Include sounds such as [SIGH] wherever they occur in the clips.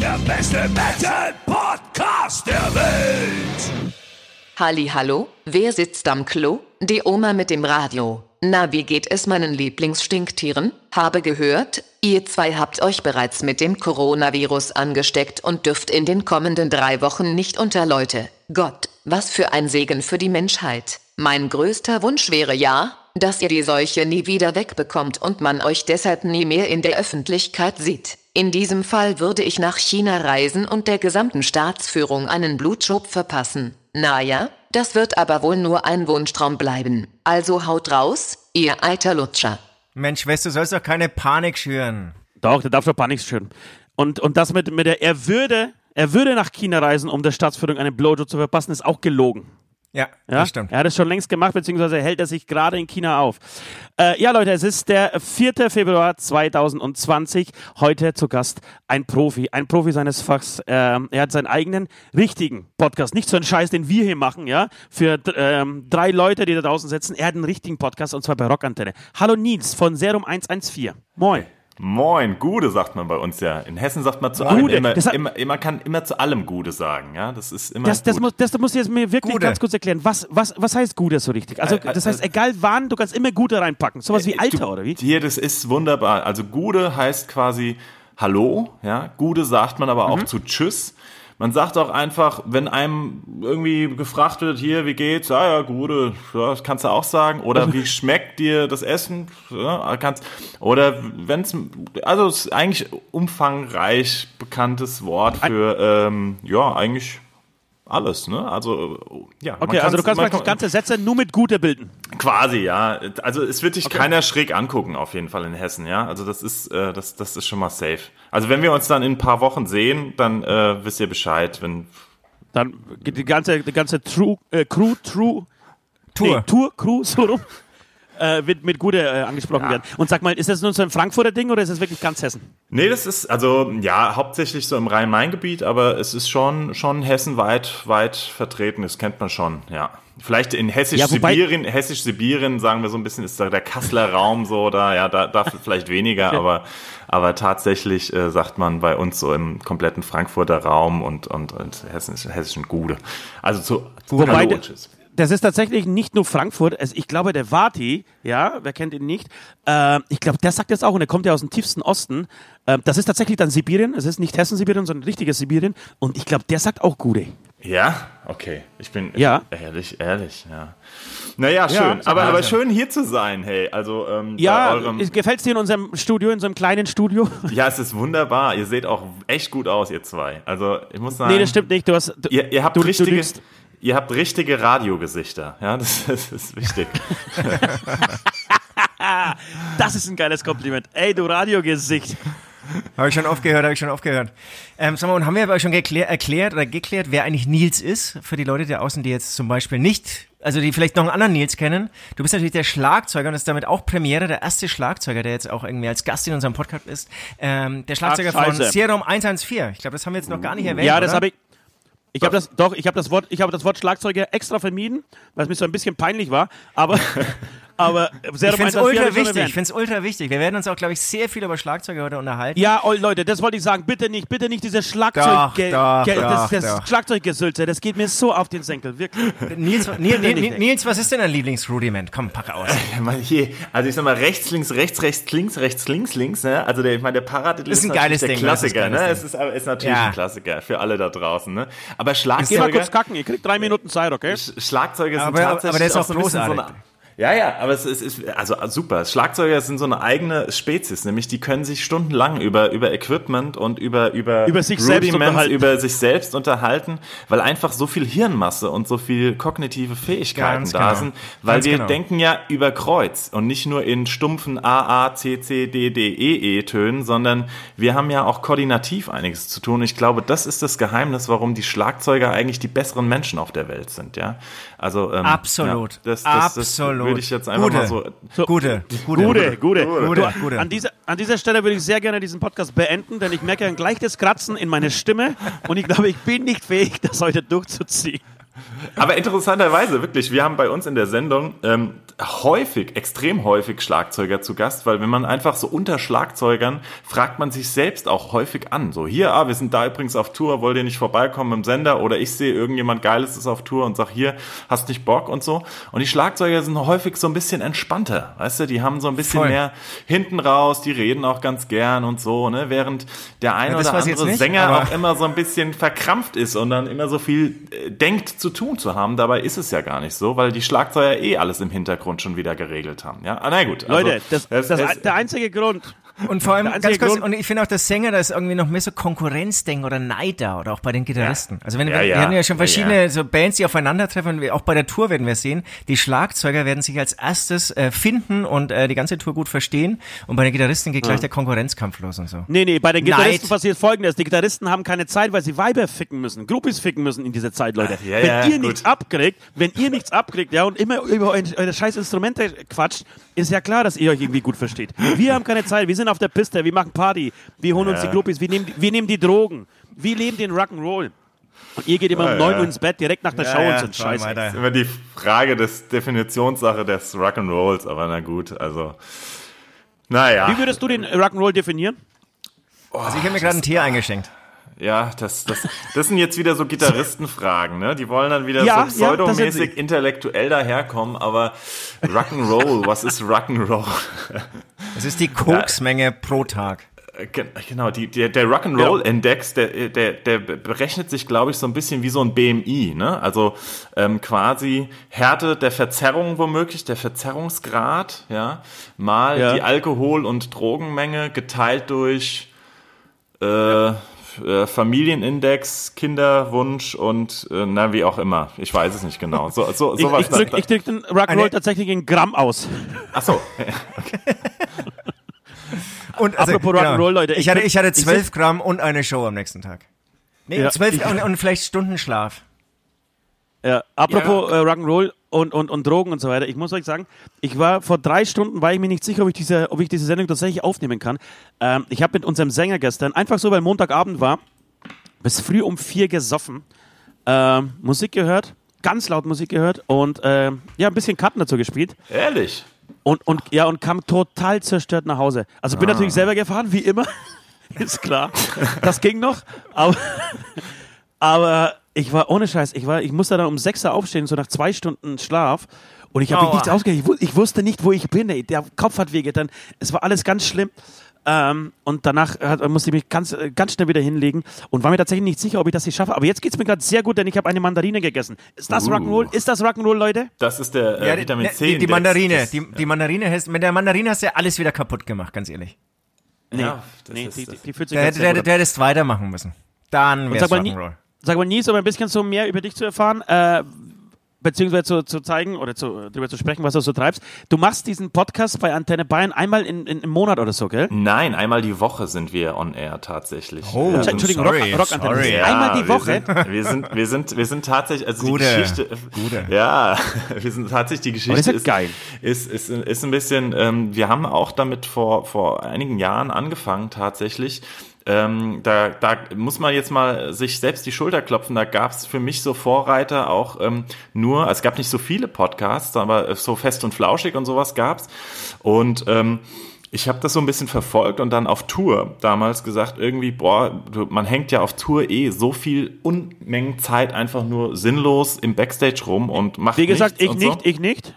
Der beste Metal-Podcast der Welt! Halli, hallo, wer sitzt am Klo? Die Oma mit dem Radio. Na, wie geht es meinen Lieblingsstinktieren? Habe gehört, ihr zwei habt euch bereits mit dem Coronavirus angesteckt und dürft in den kommenden drei Wochen nicht unter Leute. Gott, was für ein Segen für die Menschheit. Mein größter Wunsch wäre ja, dass ihr die Seuche nie wieder wegbekommt und man euch deshalb nie mehr in der Öffentlichkeit sieht. In diesem Fall würde ich nach China reisen und der gesamten Staatsführung einen Blutschub verpassen. Naja, das wird aber wohl nur ein Wunschtraum bleiben. Also haut raus, ihr alter Lutscher. Mensch, weißt du, sollst doch keine Panik schüren. Doch, der darf doch Panik schüren. Und, und das mit, mit der, er würde, er würde nach China reisen, um der Staatsführung einen Blowjob zu verpassen, ist auch gelogen. Ja, Ja, das stimmt. Er hat es schon längst gemacht, beziehungsweise hält er sich gerade in China auf. Äh, ja, Leute, es ist der 4. Februar 2020. Heute zu Gast ein Profi, ein Profi seines Fachs. Ähm, er hat seinen eigenen richtigen Podcast, nicht so einen Scheiß, den wir hier machen, ja, für ähm, drei Leute, die da draußen sitzen. Er hat einen richtigen Podcast und zwar bei Rockantenne. Hallo Nils von Serum 114. Moin. Moin, Gude sagt man bei uns ja. In Hessen sagt man zu allem Gude, immer, hat- immer, man kann immer zu allem Gude sagen, ja. Das ist immer Das, das, gut. muss, das musst du jetzt mir wirklich Gude. ganz kurz erklären. Was, was, was heißt Gute so richtig? Also, Äh, äh, das heißt, äh, egal wann, du kannst immer Gute reinpacken. Sowas wie Alter, Du- oder wie? Hier, das ist wunderbar. Also Gude heißt quasi Hallo, ja. Gude sagt man aber Mhm. auch zu Tschüss. Man sagt auch einfach, wenn einem irgendwie gefragt wird, hier, wie geht's? Ja, ja, Gude, ja, das kannst du auch sagen. Oder wie [LAUGHS] schmeckt dir das Essen? Ja, kannst, oder wenn's, also es ist eigentlich umfangreich bekanntes Wort für, ähm, ja, eigentlich alles, ne? Also, ja. man Okay, also du kann's- kannst praktisch ganze Sätze nur mit Gute bilden. Quasi, ja. Also es wird dich keiner schräg angucken, auf jeden Fall in Hessen, ja. Also das ist, äh, das, das ist schon mal safe. Also wenn wir uns dann in ein paar Wochen sehen, dann äh, wisst ihr Bescheid, wenn. Dann geht die ganze, die ganze True, äh, Crew, True, Tour. Nee, Tour, Crew, so rum, äh, wird mit Gute äh, angesprochen werden. Und sag mal, ist das nur so ein Frankfurter Ding oder ist das wirklich ganz Hessen? Nee, das ist, also ja, hauptsächlich so im Rhein-Main-Gebiet, aber es ist schon, schon hessenweit weit vertreten, das kennt man schon, ja. Vielleicht in Ja, wobei- Hessisch-Sibirien, Hessisch-Sibirien, sagen wir so ein bisschen, ist da der Kasseler Raum so, da, ja, da, da [LAUGHS] vielleicht weniger, aber, aber tatsächlich äh, sagt man bei uns so im kompletten Frankfurter Raum und, und, und hessischen, hessischen Gude. Also zu, Wobei Das ist tatsächlich nicht nur Frankfurt. Es, ich glaube, der Vati, ja, wer kennt ihn nicht? Äh, ich glaube, der sagt das auch und er kommt ja aus dem tiefsten Osten. Äh, das ist tatsächlich dann Sibirien. Es ist nicht Hessen-Sibirien, sondern richtiges Sibirien. Und ich glaube, der sagt auch Gute. Ja, okay. Ich bin Ja. ehrlich, ehrlich, ja. Naja, schön. Ja, aber, aber schön hier zu sein, hey. Also ähm, Ja, eurem, gefällt es dir in unserem Studio, in so einem kleinen Studio? [LAUGHS] ja, es ist wunderbar. Ihr seht auch echt gut aus, ihr zwei. Also ich muss sagen, nee, das stimmt nicht. Du hast, du, Ihr, ihr habt du, du richtige, lügst. Ihr habt richtige Radiogesichter. Ja, das, [LAUGHS] das ist wichtig. [LAUGHS] Das ist ein geiles Kompliment. Ey, du Radiogesicht. Habe ich schon aufgehört, habe ich schon aufgehört. Ähm, sag mal, und haben wir aber schon erklärt oder geklärt, wer eigentlich Nils ist? Für die Leute da außen, die jetzt zum Beispiel nicht, also die vielleicht noch einen anderen Nils kennen. Du bist natürlich der Schlagzeuger und das ist damit auch Premiere, der erste Schlagzeuger, der jetzt auch irgendwie als Gast in unserem Podcast ist. Ähm, der Schlagzeuger Ach, von. Serum 114. Ich glaube, das haben wir jetzt noch gar nicht erwähnt. Ja, das habe ich. Ich habe das doch, ich habe das Wort, ich habe das Wort Schlagzeuger extra vermieden, weil es mir so ein bisschen peinlich war, aber [LAUGHS] [LAUGHS] aber sehr Ich finde es ultra wichtig. Ich finde es ultra wichtig. Wir werden uns auch, glaube ich, sehr viel über Schlagzeuger heute unterhalten. Ja, oh, Leute, das wollte ich sagen. Bitte nicht, bitte nicht dieses Schlagzeug, Doch, doch, das, doch, das doch. Schlagzeuggesülze. Das geht mir so auf den Senkel, wirklich. Nils, [LAUGHS] Nils, Nils. Nils, was ist denn dein Lieblingsrudiment? Komm, pack aus. [LAUGHS] Hier, also ich sag mal rechts, links, rechts, rechts, links, rechts, links, links. Ne? Also der, ich meine, der Paradiddle Ist ein natürlich geiles der Ding, das ist Klassiker. ein ne? Es ist, aber- ist natürlich Ja. ein Klassiker für alle da draußen. Ne? Aber Geh mal Schlagzeuger, kurz kacken, ihr kriegt drei Minuten Zeit, okay? Sch- Schlagzeuger sind Aber- aber tatsächlich der ist auch so ein bisschen so eine, großartig. Ja, ja, aber es ist, ist also super. Schlagzeuger sind so eine eigene Spezies, nämlich die können sich stundenlang über über Equipment und über über Über sich selbst unterhalten. über sich selbst unterhalten, weil einfach so viel Hirnmasse und so viel kognitive Fähigkeiten Ganz da genau. sind, weil Ganz wir genau. denken ja über Kreuz und nicht nur in stumpfen A A C C D D E E Tönen, sondern wir haben ja auch koordinativ einiges zu tun. Ich glaube, das ist das Geheimnis, warum die Schlagzeuger eigentlich die besseren Menschen auf der Welt sind, ja. Also ähm, Absolut. Ja, das, das, das Absolut. Würde ich jetzt einfach Gute. mal so Gute, gute, Gute, gute. Gute, Du, gute. An, dieser, an dieser Stelle würde ich sehr gerne diesen Podcast beenden, denn ich merke ein leichtes Kratzen in meiner Stimme und ich glaube, ich bin nicht fähig, das heute durchzuziehen. Aber interessanterweise, wirklich, wir haben bei uns in der Sendung ähm, häufig, extrem häufig Schlagzeuger zu Gast, weil wenn man einfach so unter Schlagzeugern fragt man sich selbst auch häufig an. So, hier, ah, wir sind da übrigens auf Tour, wollt ihr nicht vorbeikommen im Sender? Oder ich sehe, irgendjemand Geiles ist auf Tour und sag, hier, hast nicht Bock und so. Und die Schlagzeuger sind häufig so ein bisschen entspannter, weißt du, die haben so ein bisschen Voll. mehr hinten raus, die reden auch ganz gern und so, ne, während der ein Ja, oder andere nicht, Sänger auch immer so ein bisschen verkrampft ist und dann immer so viel äh, denkt zu tun zu haben. Dabei ist es ja gar nicht so, weil die Schlagzeuger eh alles im Hintergrund schon wieder geregelt haben. Ja, ah, na gut. also, Leute, das, es- das, es- der einzige Grund, Und vor allem, ganz kurz, Grund- und ich finde auch, der Sänger, da ist irgendwie noch mehr so Konkurrenzdenken oder Neid da oder auch bei den Gitarristen. Also wenn, Ja, wir, wir ja. haben ja schon Ja, verschiedene ja. so Bands, die aufeinandertreffen, auch bei der Tour werden wir sehen, die Schlagzeuger werden sich als erstes äh, finden und äh, die ganze Tour gut verstehen und bei den Gitarristen geht gleich der Konkurrenzkampf los und so. Nee, nee, bei den Gitarristen Neid. passiert folgendes. Die Gitarristen haben keine Zeit, weil sie Weiber ficken müssen, Groupies ficken müssen in dieser Zeit, Leute. Ja, wenn ja, ihr gut. nichts abkriegt, wenn ihr nichts abkriegt, ja, und immer über eure scheiß Instrumente quatscht, ist ja klar, dass ihr euch irgendwie gut versteht. Wir haben keine Zeit, wir sind auf der Piste, wir machen Party, wir holen uns die Groupies, wir nehmen, wir nehmen die Drogen, wir leben den Rock'n'Roll. Und ihr geht immer um Ja, 9 ja. Uhr ins Bett, direkt nach der Show und so ein Scheiß. Alter. ist immer die Frage des Definitionssache des Rock'n'Rolls, aber na gut, also. Naja. Wie würdest du den Rock'n'Roll definieren? Also ich habe mir gerade einen Tee eingeschenkt. Ja, das, das, das sind jetzt wieder so Gitarristenfragen, ne? Die wollen dann wieder Ja, so ja, das sind pseudomäßig sie. intellektuell daherkommen, aber Rock'n'Roll, was ist Rock'n'Roll? Das ist die Koksmenge pro Tag. Äh, gen- Genau, die, der, der Rock'n'Roll-Index, der, der, der berechnet sich, glaube ich, so ein bisschen wie so ein BMI, ne? Also ähm, quasi Härte der Verzerrung womöglich, der Verzerrungsgrad, ja, mal Ja. die Alkohol- und Drogenmenge geteilt durch äh, äh, Familienindex, Kinderwunsch und äh, na wie auch immer. Ich weiß es nicht genau. So, so, Ich, sowas. ich drück, ich drück den Rock'n'Roll tatsächlich in Gramm aus. Ach so. [LAUGHS] [LAUGHS] Und also, Apropos Rock'n'Roll, Leute, Ich, ich hatte, ich hatte ich zwölf sitz- Gramm und eine Show am nächsten Tag. Nee, Ja, zwölf ich- und, und vielleicht Stunden Schlaf. Ja, apropos Äh, Rock'n'Roll und, und, und Drogen und so weiter. Ich muss euch sagen, ich war vor drei Stunden, war ich mir nicht sicher, ob ich diese, ob ich diese Sendung tatsächlich aufnehmen kann. Ähm, ich habe mit unserem Sänger gestern, einfach so, weil Montagabend war, bis früh um vier gesoffen, ähm, Musik gehört, ganz laut Musik gehört und ähm, ja, ein bisschen Karten dazu gespielt. Ehrlich. Und, und, ja, und kam total zerstört nach Hause. Also bin natürlich selber gefahren, wie immer. [LAUGHS] Ist klar. Das ging noch. Aber, [LAUGHS] aber ich war ohne Scheiß, ich, war, ich musste dann um 6 Uhr aufstehen, so nach zwei Stunden Schlaf. Und ich habe mich nichts ausgehört. Ich, wu- ich wusste nicht, wo ich bin. Ey. Der Kopf hat wehgetan. Es war alles ganz schlimm. Ähm, und danach hat, musste ich mich ganz, ganz schnell wieder hinlegen und war mir tatsächlich nicht sicher, ob ich das hier schaffe. Aber jetzt geht es mir gerade sehr gut, denn ich habe eine Mandarine gegessen. Ist das Uh. Rock'n'Roll? Ist das Rock'n'Roll, Leute? Das ist der äh, die- Vitamin ne, C. Die, die. Mandarine, Das- die, die Mandarine hast, mit der Mandarine hast du ja alles wieder kaputt gemacht, ganz ehrlich. Ja, das Nee, ist, die, die, die fühlt sich Der, ganz der an. hättest weitermachen müssen. Dann wär's Rock'n'Roll. Sag mal, Nies, um ein bisschen so mehr über dich zu erfahren, äh, beziehungsweise zu, zu zeigen oder zu, darüber zu sprechen, was du so treibst. Du machst diesen Podcast bei Antenne Bayern einmal in, in, im Monat oder so, gell? Nein, einmal die Woche sind wir on air tatsächlich. Oh, Ja, Entschuldigung, sorry, Rock, Rockantenne. sorry. Ja, Einmal die Woche. Wir sind, wir sind, wir sind, wir sind tatsächlich, also Gute, die Geschichte. gute. Ja, [LAUGHS] wir sind tatsächlich, die Geschichte das ist ja geil. Ist, ist, ist ein bisschen, ähm, wir haben auch damit vor, vor einigen Jahren angefangen tatsächlich. Ähm, da, da muss man jetzt mal sich selbst die Schulter klopfen. Da gab es für mich so Vorreiter auch ähm, nur, also es gab nicht so viele Podcasts, aber so fest und flauschig und sowas gab's. Und ähm, ich habe das so ein bisschen verfolgt und dann auf Tour damals gesagt, irgendwie, boah, man hängt ja auf Tour eh so viel Unmengen Zeit einfach nur sinnlos im Backstage rum und macht Wie gesagt, ich nicht, So. ich nicht.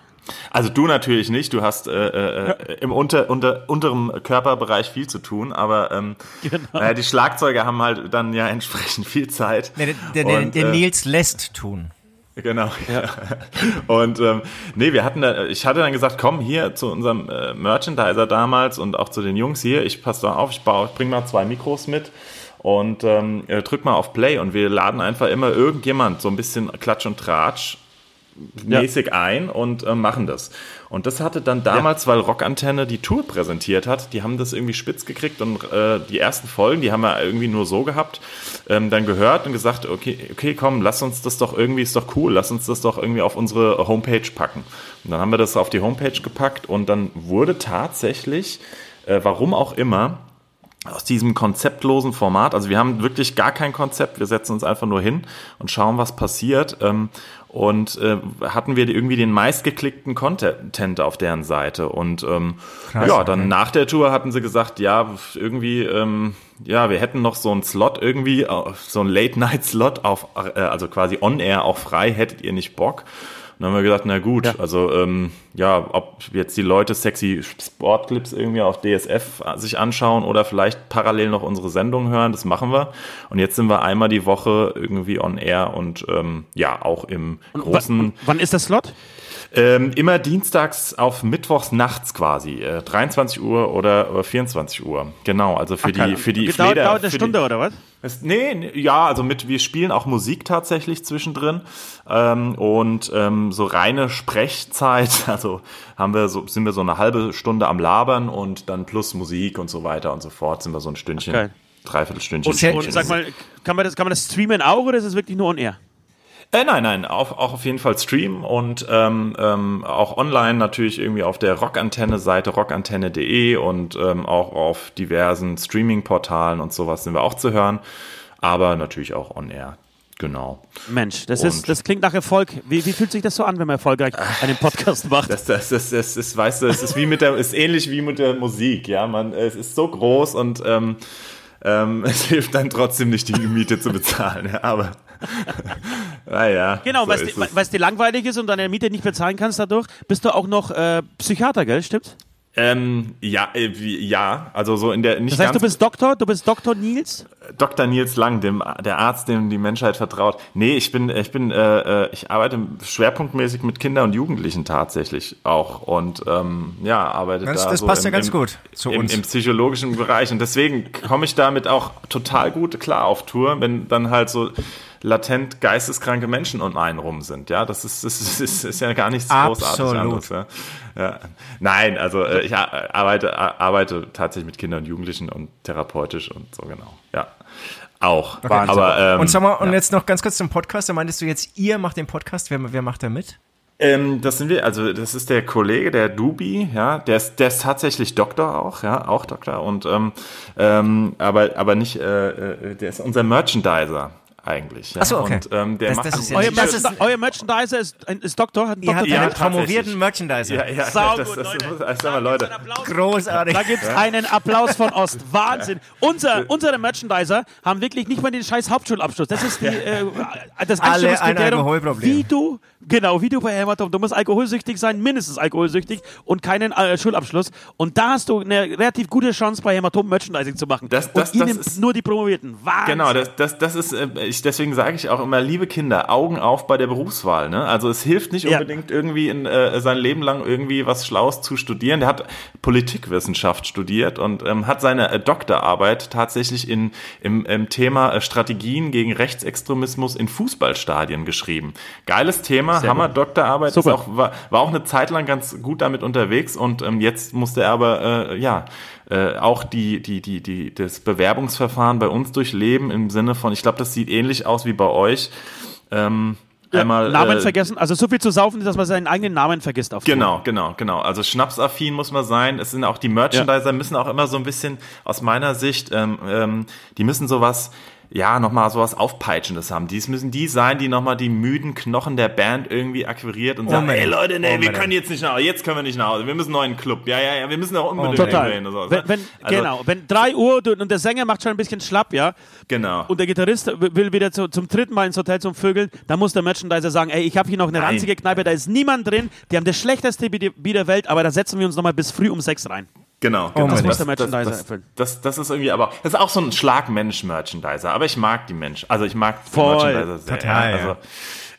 Also du natürlich nicht, du hast äh, äh, im unter, unter, unteren Körperbereich viel zu tun, aber ähm, Genau. naja, die Schlagzeuger haben halt dann ja entsprechend viel Zeit. Der, der, der, Und, der äh, Nils lässt tun. Genau. Ja. [LAUGHS] Und ähm, nee, wir hatten da, ich hatte dann gesagt, komm hier zu unserem äh, Merchandiser damals und auch zu den Jungs hier, ich passe da auf, ich, baue, ich bring mal zwei Mikros mit und ähm, drück mal auf Play und wir laden einfach immer irgendjemand so ein bisschen Klatsch und Tratsch mäßig ja. ein und äh, machen das. Und das hatte dann damals, ja. weil Rockantenne die Tour präsentiert hat, die haben das irgendwie spitz gekriegt und äh, die ersten Folgen, die haben wir irgendwie nur so gehabt, ähm, dann gehört und gesagt, okay, okay, komm, lass uns das doch irgendwie, ist doch cool, lass uns das doch irgendwie auf unsere Homepage packen. Und dann haben wir das auf die Homepage gepackt und dann wurde tatsächlich, äh, warum auch immer, aus diesem konzeptlosen Format. Also wir haben wirklich gar kein Konzept. Wir setzen uns einfach nur hin und schauen, was passiert. Und äh, hatten wir irgendwie den meistgeklickten Content auf deren Seite. Und ähm, Krass, ja, dann okay. nach der Tour hatten sie gesagt, ja, irgendwie, ähm, ja, wir hätten noch so einen Slot irgendwie, äh, so einen Late-Night-Slot auf, äh, also quasi on-air auch frei, hättet ihr nicht Bock? Dann haben wir gesagt, na gut, ja. also ähm, ja, ob jetzt die Leute sexy Sportclips irgendwie auf DSF sich anschauen oder vielleicht parallel noch unsere Sendung hören, das machen wir. Und jetzt sind wir einmal die Woche irgendwie on air und ähm, ja, auch im großen. Wann ist der Slot? Ähm, immer dienstags auf Mittwochs nachts quasi, äh, 23 Uhr oder, oder 24 Uhr. Genau, also für Ach, die für die Fleder, dauert, dauert eine Stunde die, oder was? Es, nee, ja, also mit wir spielen auch Musik tatsächlich zwischendrin ähm, und ähm, so reine Sprechzeit, [LAUGHS] also haben wir so sind wir so eine halbe Stunde am labern und dann plus Musik und so weiter und so fort sind wir so ein Stündchen, okay. Dreiviertelstündchen. Und, und sag mal, kann man das kann man das streamen auch oder ist es wirklich nur on air? Äh, nein, nein, auch, auch auf jeden Fall Stream und ähm, ähm, auch online natürlich irgendwie auf der Rockantenne-Seite rockantenne.de und ähm, auch auf diversen Streaming-Portalen und sowas sind wir auch zu hören, aber natürlich auch on air. Genau. Mensch, das, ist, das klingt nach Erfolg. Wie, wie fühlt sich das so an, wenn man erfolgreich einen Podcast macht? Das, das, das, das, das, weißt du, es ist wie mit der, ist ähnlich wie mit der Musik, ja. Man, es ist so groß und ähm, ähm, [LAUGHS] es hilft dann trotzdem nicht, die Miete zu bezahlen. Ja, aber [LAUGHS] naja. Genau, so weil es dir langweilig ist und deine Miete nicht bezahlen kannst dadurch, bist du auch noch äh, Psychiater, gell? Stimmt's? Ähm, ja, äh, ja, also so in der nicht. Das heißt, du bist Doktor, du bist Doktor Nils? Dr. Nils Lang, dem der Arzt, dem die Menschheit vertraut. Nee, ich bin, ich bin, äh, äh ich arbeite schwerpunktmäßig mit Kindern und Jugendlichen tatsächlich auch und ähm, ja, arbeite ganz, da. Das so passt im, ja ganz im, gut zu im, uns im psychologischen Bereich und deswegen komme ich damit auch total gut klar auf Tour, wenn dann halt so latent geisteskranke Menschen um einen rum sind. Ja, das ist, das ist, ist, ja gar nichts großartig anderes. Ja. ja. Nein, also äh, ich arbeite, arbeite tatsächlich mit Kindern und Jugendlichen und therapeutisch und so genau. Ja. Auch. Okay. Aber, ähm, und sag mal, und ja. jetzt noch ganz kurz zum Podcast. Da meintest du jetzt, ihr macht den Podcast. Wer, wer macht da mit? Ähm, das sind wir, also das ist der Kollege, der Dubi, ja, der ist, der ist tatsächlich Doktor auch, ja, auch Doktor und ähm, ähm, aber aber nicht, äh, äh der ist unser Merchandiser eigentlich. Ja. Achso, okay. Und, ähm, der das, macht das ist euer, Merch ist, euer Merchandiser ist, ist Doktor? Hat Ihr Doktor habt einen promovierten Merchandiser. Ja, ja, Sau das, das, Leute. Das, das, mal, Leute. Großartig. Da gibt es einen Applaus von Ost. [LAUGHS] Wahnsinn. Unser, unsere Merchandiser haben wirklich nicht mal den scheiß Hauptschulabschluss. Das ist die, äh, das Alle ein Alkoholproblem. Wie du, genau, wie du bei Hämatom, du musst alkoholsüchtig sein, mindestens alkoholsüchtig und keinen äh, Schulabschluss. Und da hast du eine relativ gute Chance, bei Hämatom Merchandising zu machen. Das, das, und ihr nimmt nur die Promovierten. Wahnsinn. Genau, das, das, das ist, äh, ich, deswegen sage ich auch immer, liebe Kinder, Augen auf bei der Berufswahl. Ne? Also es hilft nicht unbedingt ja. irgendwie in, äh, sein Leben lang irgendwie was Schlaues zu studieren. Der hat Politikwissenschaft studiert und ähm, hat seine äh, Doktorarbeit tatsächlich in, im, im Thema äh, Strategien gegen Rechtsextremismus in Fußballstadien geschrieben. Geiles Thema, Sehr Hammer gut. Doktorarbeit. Super. Auch, war, war auch eine Zeit lang ganz gut damit unterwegs und ähm, jetzt musste er aber äh, ja äh, auch die, die, die, die, das Bewerbungsverfahren bei uns durchleben im Sinne von, ich glaube, das sieht ähnlich aus wie bei euch. Ähm, ja, einmal, Namen äh, vergessen, also so viel zu saufen, dass man seinen eigenen Namen vergisst. Auf genau, Tour. genau, genau. Also schnapsaffin muss man sein. Es sind auch die Merchandiser ja. müssen auch immer so ein bisschen aus meiner Sicht, ähm, ähm, die müssen sowas ja, nochmal sowas Aufpeitschendes haben. Dies müssen die sein, die nochmal die müden Knochen der Band irgendwie akquiriert und sagen, ey Leute, nee, oh, wir können jetzt nicht nach Hause, jetzt können wir nicht nach Hause, wir müssen noch in den Club. Ja, ja, ja, wir müssen auch unbedingt oh, total. hin. So. Wenn, wenn, also, genau, wenn drei Uhr und der Sänger macht schon ein bisschen schlapp, ja, genau. und der Gitarrist will wieder zu, zum dritten Mal ins Hotel zum Vögeln, dann muss der Merchandiser sagen, ey, ich habe hier noch eine Nein. ranzige Kneipe, da ist niemand drin, die haben das schlechteste Bier der Welt, aber da setzen wir uns nochmal bis früh um sechs rein. Genau, genau. Oh, das muss der Merchandiser das, das, das, das, ist irgendwie aber, das ist auch so ein Schlagmensch-Merchandiser, aber ich mag die Menschen, also ich mag Voll. Merchandiser sehr. Total, ja. Also,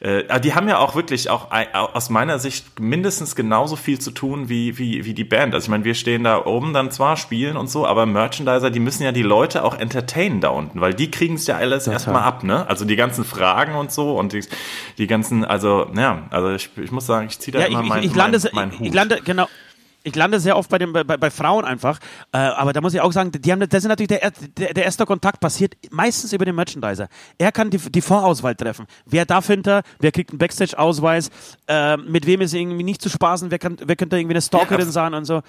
äh, die haben ja auch wirklich auch aus meiner Sicht mindestens genauso viel zu tun wie, wie, wie die Band. Also ich meine, wir stehen da oben dann zwar, spielen und so, aber Merchandiser, die müssen ja die Leute auch entertainen da unten, weil die kriegen es ja alles erstmal ab, ne? Also die ganzen Fragen und so und die, die ganzen, also, ja, also ich, ich muss sagen, ich ziehe da Ja, immer ich, mein, ich, ich lande, mein, mein Hut. ich lande, genau. Ich lande sehr oft bei, dem, bei, bei Frauen einfach, äh, aber da muss ich auch sagen, die haben, das ist natürlich der, er- der, der erste Kontakt passiert meistens über den Merchandiser. Er kann die, die Vorauswahl treffen. Wer darf hinter, wer kriegt einen Backstage-Ausweis, äh, mit wem ist irgendwie nicht zu spaßen, wer, kann, wer könnte irgendwie eine Stalkerin Ja, sein und so.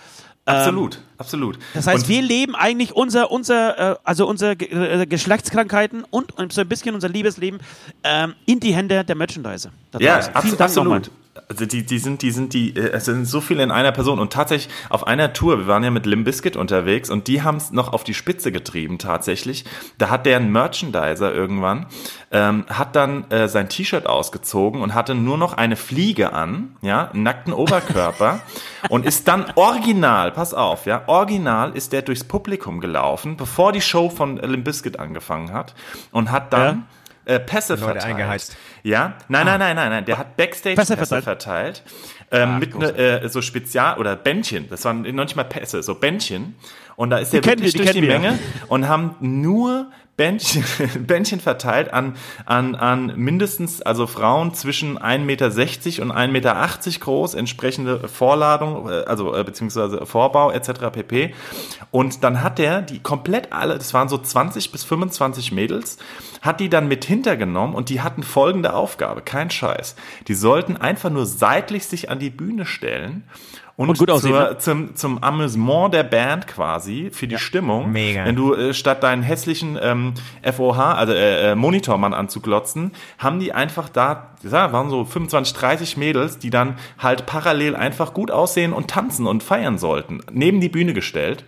Absolut, absolut. Das heißt, Und- wir leben eigentlich unser, unser, äh, also unsere Ge äh, Geschlechtskrankheiten und, und so ein bisschen unser Liebesleben ähm, in die Hände der Merchandiser. Ja, abs absolut. Also die, die sind, die sind, die, äh, es sind so viele in einer Person und tatsächlich auf einer Tour, wir waren ja mit Limp Bizkit unterwegs und die haben es noch auf die Spitze getrieben tatsächlich. Da hat der ein Merchandiser irgendwann, ähm, hat dann äh, sein T-Shirt ausgezogen und hatte nur noch eine Fliege an, ja, einen nackten Oberkörper [LAUGHS] und ist dann original, pass auf, ja, original ist der durchs Publikum gelaufen, bevor die Show von Limp Bizkit angefangen hat und hat dann äh, Pässe Leute verteilt. eingeheizt. Ja, nein, nein, nein, nein, nein. Der hat Backstage Pässe Pässe, verteilt. verteilt. ähm, mit ne, äh, so Spezial- oder Bändchen. Das waren noch nicht mal Pässe, so Bändchen. Und da ist der kennen wirklich wir, die durch die wir. Menge und haben nur Bändchen, [LAUGHS] Bändchen verteilt an, an, an mindestens, also Frauen zwischen 1,60 Meter und 1,80 Meter groß, entsprechende Vorladung, äh, also äh, beziehungsweise Vorbau etc. pp. Und dann hat der die komplett alle, das waren so 20 bis 25 Mädels, hat die dann mit hintergenommen und die hatten folgende Aufgabe, kein Scheiß. Die sollten einfach nur seitlich sich an die Bühne stellen und, Und gut aussehen, zur, ne? zum, zum Amüsement der Band quasi, für die Stimmung. Mega. Wenn du äh, statt deinen hässlichen ähm, FOH, also äh, äh, Monitormann anzuglotzen, haben die einfach da, ja, waren so 25, 30 Mädels, die dann halt parallel einfach gut aussehen und tanzen und feiern sollten, neben die Bühne gestellt.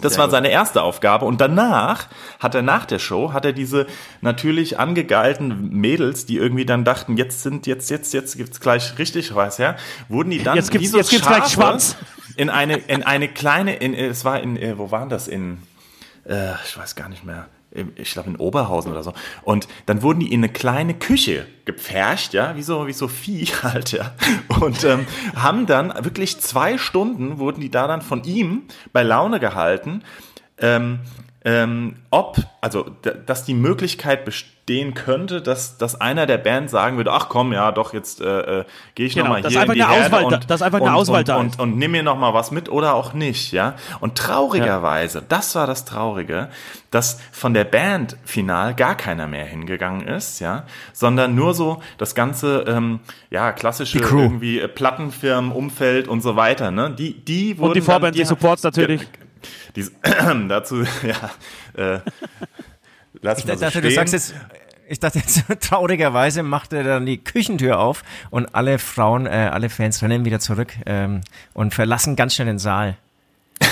Das war seine erste Aufgabe und danach hat er nach der Show hat er diese natürlich angegeilten Mädels, die irgendwie dann dachten, jetzt sind jetzt jetzt jetzt gibt's gleich richtig was, ja, wurden die dann Jetzt gibt's- jetzt gibt's gleich Schwanz. in eine in eine kleine in es war in äh, wo waren das in äh, ich weiß gar nicht mehr. Ich glaube in Oberhausen oder so. Und dann wurden die in eine kleine Küche gepfercht, ja, wie so, wie so Vieh [LAUGHS] halt, ja. Und ähm, haben dann wirklich zwei Stunden wurden die da dann von ihm bei Laune gehalten, ähm, ähm, ob, also, dass die Möglichkeit bestehen könnte, dass, dass einer der Band sagen würde, ach komm, ja, doch, jetzt äh, äh, gehe ich Genau, nochmal hier in einfach die eine Auswahl und, dass einfach eine und, Auswahl und, da und, ist. und nimm mir noch mal was mit oder auch nicht, ja. Und traurigerweise, das war das Traurige, dass von der Band final gar keiner mehr hingegangen ist, ja, sondern nur so das ganze, ähm, ja, klassische Die irgendwie äh, Plattenfirmen, Umfeld und so weiter, ne. Die, die wurden die dann- Vorband, die Supports natürlich. Die, [CLEARS THROAT] dazu, [LAUGHS] ja, äh, lass Ich mal so dachte, du stehen. sagst jetzt, ich dachte jetzt, [LAUGHS] traurigerweise macht er dann die Küchentür auf und alle Frauen, äh, alle Fans rennen wieder zurück ähm, und verlassen ganz schnell den Saal. [LAUGHS]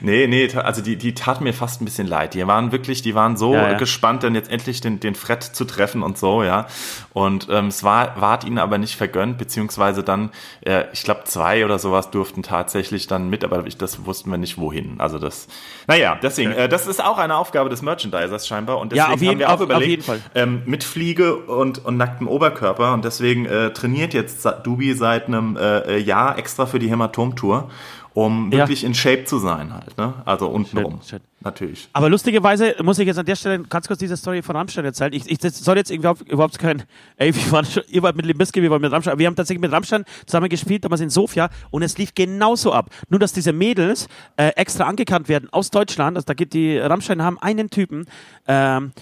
Nee, nee, also die, die taten mir fast ein bisschen leid. Die waren wirklich, die waren so Ja, ja. gespannt, dann jetzt endlich den, den Fred zu treffen und so, ja. Und ähm, es war, ward ihnen aber nicht vergönnt, beziehungsweise dann, äh, ich glaube, zwei oder sowas durften tatsächlich dann mit, aber ich, das wussten wir nicht wohin. Also das, naja, deswegen, äh, das ist auch eine Aufgabe des Merchandisers scheinbar. Und Ja, deswegen auf jeden- haben wir auch auf- auf überlegt, jeden Fall. ähm, mit Fliege und, und nacktem Oberkörper. Und deswegen äh, trainiert jetzt Dubi seit einem äh, äh, Jahr extra für die Hämatom-Tour, um Ja. wirklich in Shape zu sein halt. Ne? Also untenrum. Schön, schön. Natürlich. Aber lustigerweise muss ich jetzt an der Stelle ganz kurz diese Story von Rammstein erzählen. Ich, ich soll jetzt überhaupt, überhaupt kein, ey, wir waren schon, ihr wart mit Limbiski, wir waren mit Rammstein. Wir haben tatsächlich mit Rammstein zusammen gespielt, damals in Sofia, und es lief genauso ab. Nur, dass diese Mädels äh, extra angekannt werden aus Deutschland. Also da gibt die Rammstein haben einen Typen, ähm,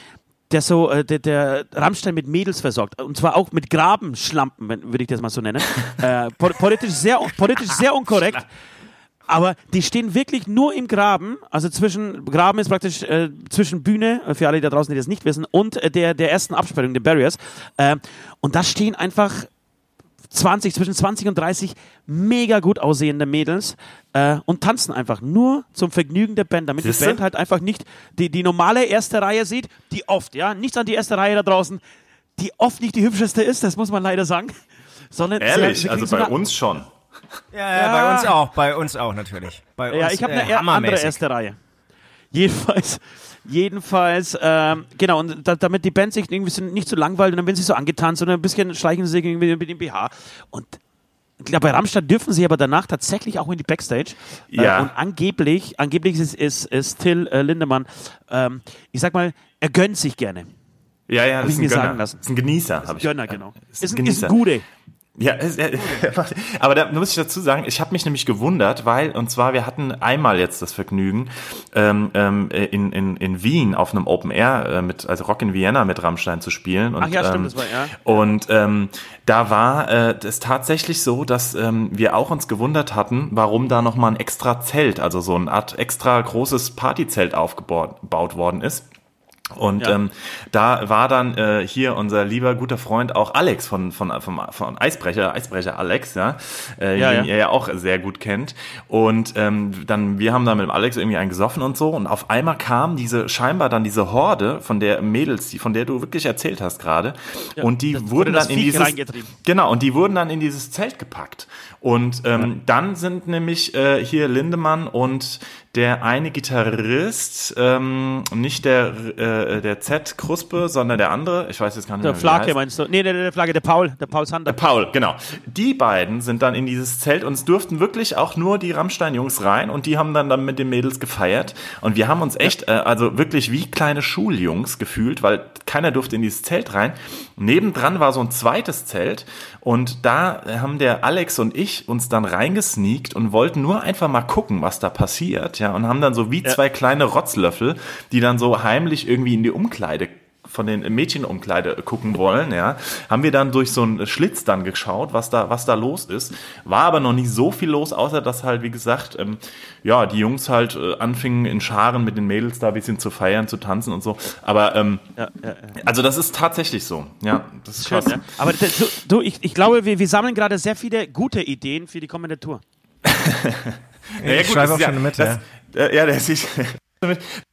der so, äh, der, der Rammstein mit Mädels versorgt. Und zwar auch mit Grabenschlampen, würde ich das mal so nennen. [LAUGHS] äh, po politisch, sehr, politisch sehr unkorrekt. Aber die stehen wirklich nur im Graben, also zwischen, Graben ist praktisch äh, zwischen Bühne, äh, für alle da draußen, die das nicht wissen, und äh, der, der ersten Absperrung, den Barriers. Äh, und da stehen einfach 20, zwischen 20 und 30 mega gut aussehende Mädels äh, und tanzen einfach nur zum Vergnügen der Band, damit Siehste? die Band halt einfach nicht die, die normale erste Reihe sieht, die oft, ja, nichts an die erste Reihe da draußen, die oft nicht die hübscheste ist, das muss man leider sagen. Sondern Ehrlich, also bei uns schon. Ja, ja, bei uns auch, bei uns auch natürlich. Bei Ja, uns, ich habe eine äh, andere erste Reihe. Jedenfalls, Jedenfalls, ähm, genau, und da, damit die Band sich irgendwie so nicht so langweilt und dann werden sie so angetanzt und ein bisschen streichen sie sich irgendwie mit dem BH. Und glaube, bei Rammstein dürfen sie aber danach tatsächlich auch in die Backstage. Ja. Äh, und angeblich, angeblich ist, ist, ist Till äh, Lindemann, ähm, ich sag mal, er gönnt sich gerne. Ja, ja, das ich ist ein mir Gönner. sagen lassen. Das ist ein Genießer, habe ich. Gönner, genau. Ist Ist, ein ein, ist Genießer. ein Gude. Ja, [LAUGHS] äh, aber da muss ich dazu sagen, ich habe mich nämlich gewundert, weil, und zwar, wir hatten einmal jetzt das Vergnügen, ähm, ähm, in, in, in Wien auf einem Open Air, äh, mit, also Rock in Vienna mit Rammstein zu spielen. Und, Ach ja, stimmt, ähm, das war- ja. Und ähm, da war äh, es tatsächlich so, dass ähm, wir auch uns gewundert hatten, warum da nochmal ein extra Zelt, also so eine Art extra großes Partyzelt aufgebaut gebaut worden ist. Und Ja. ähm, da war dann äh, hier unser lieber guter Freund auch Alex von von vom, von Eisbrecher Eisbrecher Alex, ja, äh, Ja, den ja. ihr ja auch sehr gut kennt. Und ähm, dann wir haben da mit dem Alex irgendwie einen gesoffen und so. Und auf einmal kam diese scheinbar dann diese Horde von der Mädels, die von der du wirklich erzählt hast gerade. und die wurden dann in dieses genau und die wurden dann in dieses Zelt gepackt. Und ähm, dann sind nämlich äh, hier Lindemann und der eine Gitarrist, ähm, nicht der äh, der Z Kruspe, sondern der andere, ich weiß jetzt gar nicht Der mehr, wie Flake meinst du? Nee, der, der Flagge, der Paul, der Paul Sander. Paul, genau. Die beiden sind dann in dieses Zelt und es durften wirklich auch nur die Rammstein-Jungs rein und die haben dann, dann mit den Mädels gefeiert. Und wir haben uns echt, äh, also wirklich wie kleine Schuljungs gefühlt, weil keiner durfte in dieses Zelt rein. Nebendran war so ein zweites Zelt und da haben der Alex und ich uns dann reingesneakt und wollten nur einfach mal gucken, was da passiert, ja, und haben dann so wie zwei kleine Rotzlöffel, die dann so heimlich irgendwie in die Umkleide von den Mädchenumkleide gucken wollen, ja, haben wir dann durch so einen Schlitz dann geschaut, was da, was da los ist. War aber noch nicht so viel los, außer dass halt, wie gesagt, ähm, ja, die Jungs halt äh, anfingen in Scharen mit den Mädels da ein bisschen zu feiern, zu tanzen und so. Aber, ähm, Ja, ja, ja. also das ist tatsächlich so, ja, das ist Schön, krass. ja. Aber du, du ich, ich glaube, wir, wir sammeln gerade sehr viele gute Ideen für die kommende Tour. [LAUGHS] Ja, Ich schreibe das auch ist ja, schon mit, das, äh, ja, der ist [LAUGHS]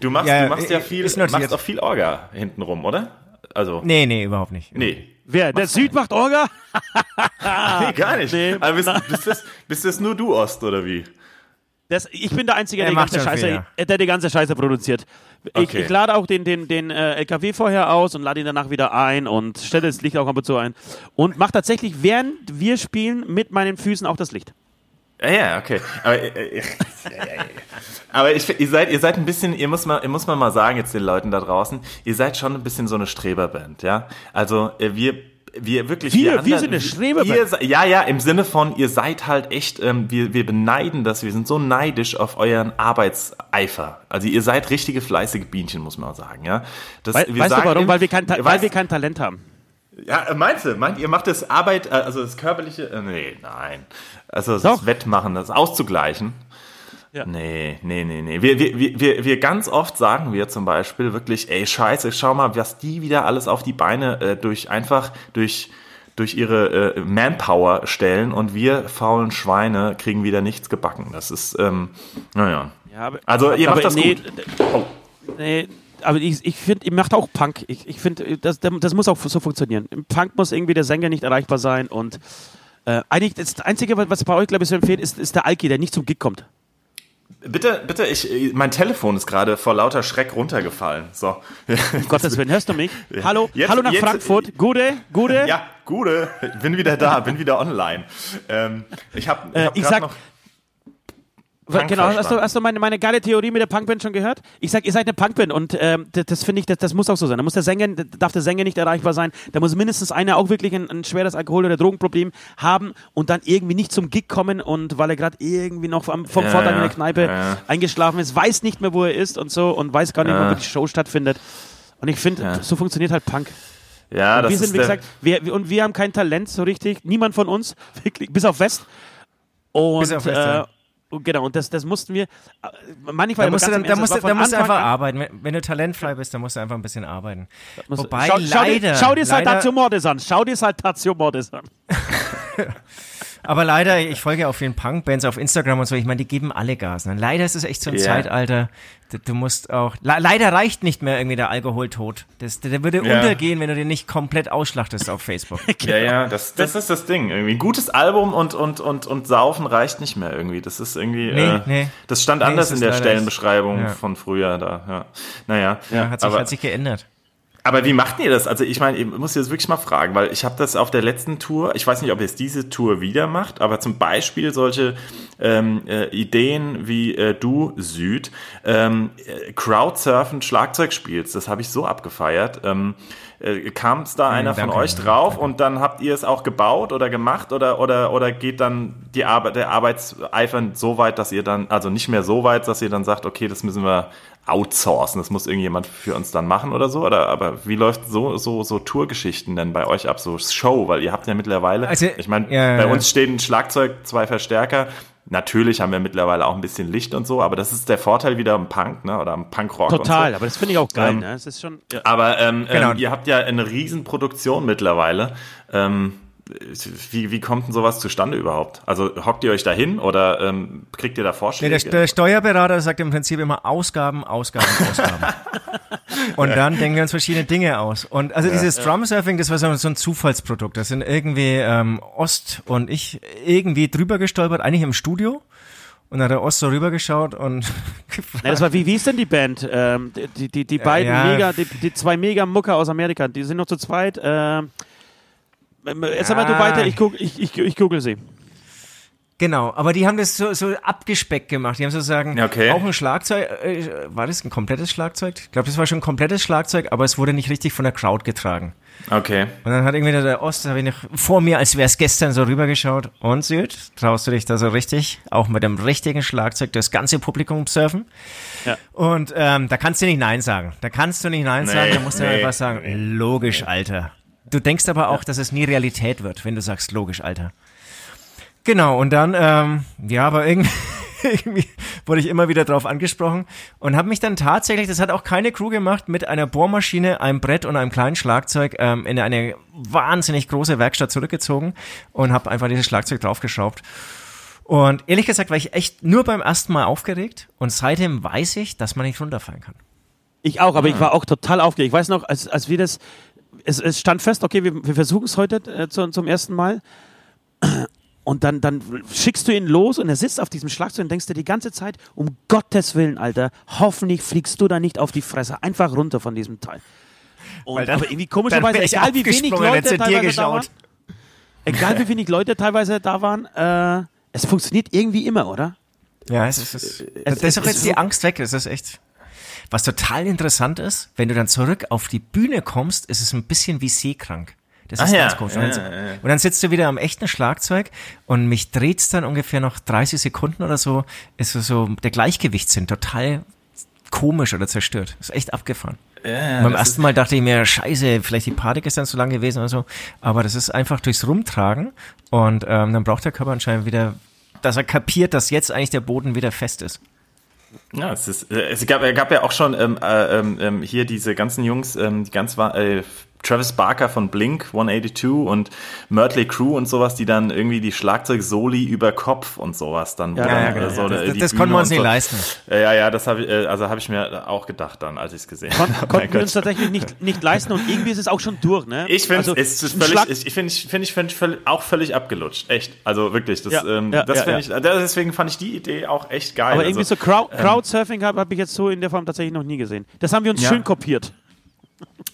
Du machst, Ja, du machst ja viel, machst auch viel Orga hintenrum, oder? Also, Nee, nee, überhaupt nicht. nee. Wer? Der Süd macht Orga? [LAUGHS] Nee, gar nicht. Nee, Aber bist, bist, das, bist das nur du, Ost, oder wie? Das, ich bin der Einzige, Er der die, ganze Scheiße, ja. der die ganze Scheiße produziert. Ich, Okay. ich lade auch den, den, den äh, LKW vorher aus und lade ihn danach wieder ein und stelle das Licht auch ab und zu ein. Und mache tatsächlich, während wir spielen, mit meinen Füßen auch das Licht. Ja, ja, okay. Aber, äh, äh, aber ich, ihr seid, ihr seid ein bisschen, ihr muss mal, ihr muss man mal sagen jetzt den Leuten da draußen, ihr seid schon ein bisschen so eine Streberband, ja. Also äh, wir, wir wirklich. Wir- wir sind eine Streberband. Ihr, ja, ja, im Sinne von, ihr seid halt echt, ähm, wir, wir beneiden das, wir sind so neidisch auf euren Arbeitseifer. Also ihr seid richtige fleißige Bienchen, muss man auch sagen, ja. Das, Weil, wir weißt du sagen warum? im- Weil wir, kein, Ta- weil wir kein Talent haben. Ja, äh, meinst du? Meint ihr macht das Arbeit, äh, also das körperliche? äh, Nee, nein. Also das Doch. Wettmachen, das auszugleichen. Ja. Nee, nee, nee, nee. Wir, wir, wir- wir, ganz oft sagen wir zum Beispiel wirklich, ey, scheiße, schau mal, was die wieder alles auf die Beine äh, durch einfach durch durch ihre äh, Manpower stellen und wir faulen Schweine kriegen wieder nichts gebacken. Das ist, ähm, naja. Ja, aber, Also ihr aber macht das nee, gut. d- Nee, aber ich, ich finde, ihr macht auch Punk. Ich, ich finde, das, das muss auch so funktionieren. Im Punk muss irgendwie der Sänger nicht erreichbar sein und äh, eigentlich das Einzige, was bei euch, glaube ich, so empfehlt, ist, ist der Alki, der nicht zum Gig kommt. Bitte, bitte, ich, mein Telefon ist gerade vor lauter Schreck runtergefallen. So. Um Gottes Willen, hörst du mich? [LAUGHS] Hallo, Jetzt- hallo nach jetzt- Frankfurt. Gude, Gude. Ja, Gute, bin wieder da, bin wieder online. Ähm, ich habe Äh, hab ich sag- noch. Genau, hast du, hast du meine, meine geile Theorie mit der Punkband schon gehört? Ich sag, ihr seid eine Punkband und ähm, das, das finde ich, das, das muss auch so sein. Da muss der Sänger, da darf der Sänger nicht erreichbar sein. Da muss mindestens einer auch wirklich ein, ein schweres Alkohol- oder Drogenproblem haben und dann irgendwie nicht zum Gig kommen und weil er gerade irgendwie noch vom, vom Ja, Vortag in der Kneipe ja. eingeschlafen ist, weiß nicht mehr, wo er ist und so und weiß gar nicht Ja. wo die Show stattfindet. Und ich finde, Ja. so funktioniert halt Punk. Ja, Und das wir ist sind, wie der, gesagt, wir, und wir haben kein Talent so richtig, niemand von uns, [LAUGHS] wirklich, bis auf West. Und, Bis auf West, äh, genau, und das, das mussten wir, äh, manchmal Da musst du, dann, da musst, da musst du einfach an- arbeiten. Wenn, du talentfrei bist, dann musst du einfach ein bisschen arbeiten. Wobei, schau, schau, leider, dir, schau dir leider- Saltatio Mortis an, schau dir Saltatio Mortis an. [LAUGHS] Aber leider, ich folge ja auch vielen Punk-Bands auf Instagram und so, ich meine, die geben alle Gas. Ne? Leider ist es echt so ein Ja. Zeitalter, du, du musst auch, le leider reicht nicht mehr irgendwie der Alkoholtod. Das, der würde Ja. untergehen, wenn du den nicht komplett ausschlachtest auf Facebook. [LAUGHS] Ja, ja, das, das ist das Ding. Irgendwie ein gutes Album und, und, und, und Saufen reicht nicht mehr irgendwie. Das ist irgendwie, Nee, äh, nee. das stand Nee, anders in der Stellenbeschreibung Ja. von früher da, ja. Naja, Ja, hat sich, aber, hat sich geändert. Aber wie macht ihr das? Also ich meine, ich muss jetzt wirklich mal fragen, weil ich habe das auf der letzten Tour, ich weiß nicht, ob ihr es diese Tour wieder macht, aber zum Beispiel solche ähm, äh, Ideen wie äh, du, Süd, ähm, äh, Crowdsurfen, Schlagzeug spielst, das habe ich so abgefeiert. Ähm, äh, Kam es da einer von euch drauf und dann habt ihr es auch gebaut oder gemacht oder oder oder geht dann die Arbeit der Arbeitseifer so weit, dass ihr dann also nicht mehr so weit, dass ihr dann sagt, okay, das müssen wir outsourcen, das muss irgendjemand für uns dann machen oder so oder aber wie läuft so so so Tourgeschichten denn bei euch ab so Show, weil ihr habt ja mittlerweile Also, ich meine, ja, bei ja. uns steht ein Schlagzeug, zwei Verstärker. Natürlich haben wir mittlerweile auch ein bisschen Licht und so, aber das ist der Vorteil wieder am Punk, ne? Oder am Punkrock. Total, Und so. aber das finde ich auch geil. Ähm, ne? Es ist schon. Ja. Aber ähm, Genau. ähm, ihr habt ja eine Riesenproduktion mittlerweile. Ähm, wie, wie kommt denn sowas zustande überhaupt? Also hockt ihr euch da hin oder ähm, kriegt ihr da Nee, Vorschläge? der, der Steuerberater sagt im Prinzip immer Ausgaben, Ausgaben, Ausgaben. [LAUGHS] und dann denken wir uns verschiedene Dinge aus. Und also dieses Drumsurfing, das war so, so ein Zufallsprodukt. Da sind irgendwie ähm, Ost und ich irgendwie drüber gestolpert, eigentlich im Studio. Und dann hat der Ost so rübergeschaut und [LAUGHS] gefragt, Na, das war, wie, wie ist denn die Band? Ähm, die, die, die, die beiden ja. Mega, die, die zwei Mega-Mucker aus Amerika, die sind noch zu zweit. Ähm, jetzt sag mal du weiter, ich, guck, ich, ich, ich google sie. Genau, aber die haben das so, so abgespeckt gemacht. Die haben sozusagen Ja, okay. auch ein Schlagzeug. Äh, war das ein komplettes Schlagzeug? Ich glaube, das war schon ein komplettes Schlagzeug, aber es wurde nicht richtig von der Crowd getragen. Okay. Und dann hat irgendwie der Ost, habe ich noch vor mir, als wäre es gestern so rübergeschaut. Und Süd, traust du dich da so richtig, auch mit dem richtigen Schlagzeug, das ganze Publikum surfen? Ja. Und ähm, da kannst du nicht Nein sagen. Da kannst du nicht Nein Nee, sagen, da musst du nee, einfach sagen, logisch, Alter. Du denkst aber auch, dass es nie Realität wird, wenn du sagst, logisch, Alter. Genau, und dann, ähm, ja, aber irgendwie, [LAUGHS] irgendwie wurde ich immer wieder drauf angesprochen und habe mich dann tatsächlich, das hat auch keine Crew gemacht, mit einer Bohrmaschine, einem Brett und einem kleinen Schlagzeug ähm, in eine wahnsinnig große Werkstatt zurückgezogen und habe einfach dieses Schlagzeug draufgeschraubt. Und ehrlich gesagt war ich echt nur beim ersten Mal aufgeregt und seitdem weiß ich, dass man nicht runterfallen kann. Ich auch, aber ich war auch total aufgeregt. Ich weiß noch, als, als wir das, es, es stand fest, okay, wir, wir versuchen es heute äh, zu, zum ersten Mal. Und dann, dann schickst du ihn los und er sitzt auf diesem Schlagzeug und denkst dir die ganze Zeit, um Gottes Willen, Alter, hoffentlich fliegst du da nicht auf die Fresse. Einfach runter von diesem Teil. Und, dann- aber irgendwie komischerweise, egal wie wenig Leute teilweise da waren, egal wie wenig Leute teilweise da waren, äh, es funktioniert irgendwie immer, oder? Ja, es ist, es, es- das ist auch jetzt die Angst weg. Es ist echt. Was total interessant ist, wenn du dann zurück auf die Bühne kommst, ist es ein bisschen wie seekrank. Das ist Ah ja, ganz komisch. Und, ja, dann, ja, und dann sitzt du wieder am echten Schlagzeug und mich dreht's dann ungefähr noch 30 Sekunden oder so, ist so, so der Gleichgewichtssinn total komisch oder zerstört. Ist echt abgefahren. Ja, Beim ersten Mal dachte ich mir, scheiße, vielleicht die Party gestern zu lang gewesen oder so. Aber das ist einfach durchs Rumtragen und ähm, dann braucht der Körper anscheinend wieder, dass er kapiert, dass jetzt eigentlich der Boden wieder fest ist. Ja, es, ist, äh, es gab, gab ja auch schon ähm, äh, ähm, ähm, hier diese ganzen Jungs, ähm, die ganz wa- äh, Travis Barker von Blink 182 und Mötley Crew und sowas, die dann irgendwie die Schlagzeug-Soli über Kopf und sowas dann. Ja, dann, ja, genau. so, Das- äh, die das Bühne konnten wir uns und nicht so. leisten. Ja, ja, das habe ich, äh, also habe ich mir auch gedacht dann, als ich es gesehen habe. [LAUGHS] Mein Konnten wir uns tatsächlich nicht, nicht leisten und irgendwie ist es auch schon durch, ne? Ich finde Also, es ist völlig, ich ich finde ich finde ich finde völlig, auch völlig abgelutscht, echt. Also wirklich, das, Ja, ähm, ja, das ja, finde ja. ich, deswegen fand ich die Idee auch echt geil. Aber irgendwie also, so Crowd, Crowdsurfing habe hab ich jetzt so in der Form tatsächlich noch nie gesehen. Das haben wir uns Ja. schön kopiert.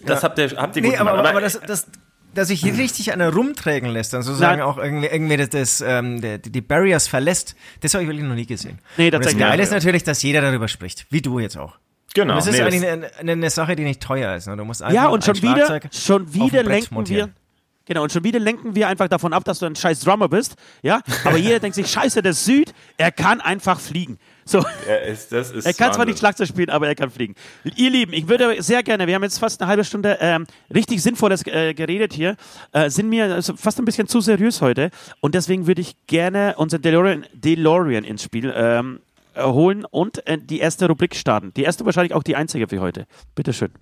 Das habt ihr, habt ihr gut Nee, aber, gemacht. aber, aber das, das, dass sich hier richtig einer rumträgen lässt, dann sozusagen Nein. auch irgendwie, irgendwie das, das, ähm, der, die Barriers verlässt, das habe ich wirklich noch nie gesehen. Nee, Und das tatsächlich Geile ist natürlich, dass jeder darüber spricht, wie du jetzt auch. genau. Und das ist nee, eigentlich das- eine, eine, eine Sache, die nicht teuer ist. Ne? Du musst einfach Ja, und ein schon wieder, schon auf wieder ein Brett lenken montieren. wir. Genau, und schon wieder lenken wir einfach davon ab, dass du ein scheiß Drummer bist. Ja, aber jeder [LAUGHS] denkt sich, scheiße, der Süd, er kann einfach fliegen. So, er ist, das ist er kann zwar nicht Schlagzeug spielen, aber er kann fliegen. Ihr Lieben, ich würde sehr gerne, wir haben jetzt fast eine halbe Stunde ähm, richtig Sinnvolles äh, geredet hier, äh, sind mir also fast ein bisschen zu seriös heute und deswegen würde ich gerne unseren DeLorean, DeLorean ins Spiel ähm, äh, holen und äh, die erste Rubrik starten. Die erste wahrscheinlich auch die einzige für heute. Bitteschön.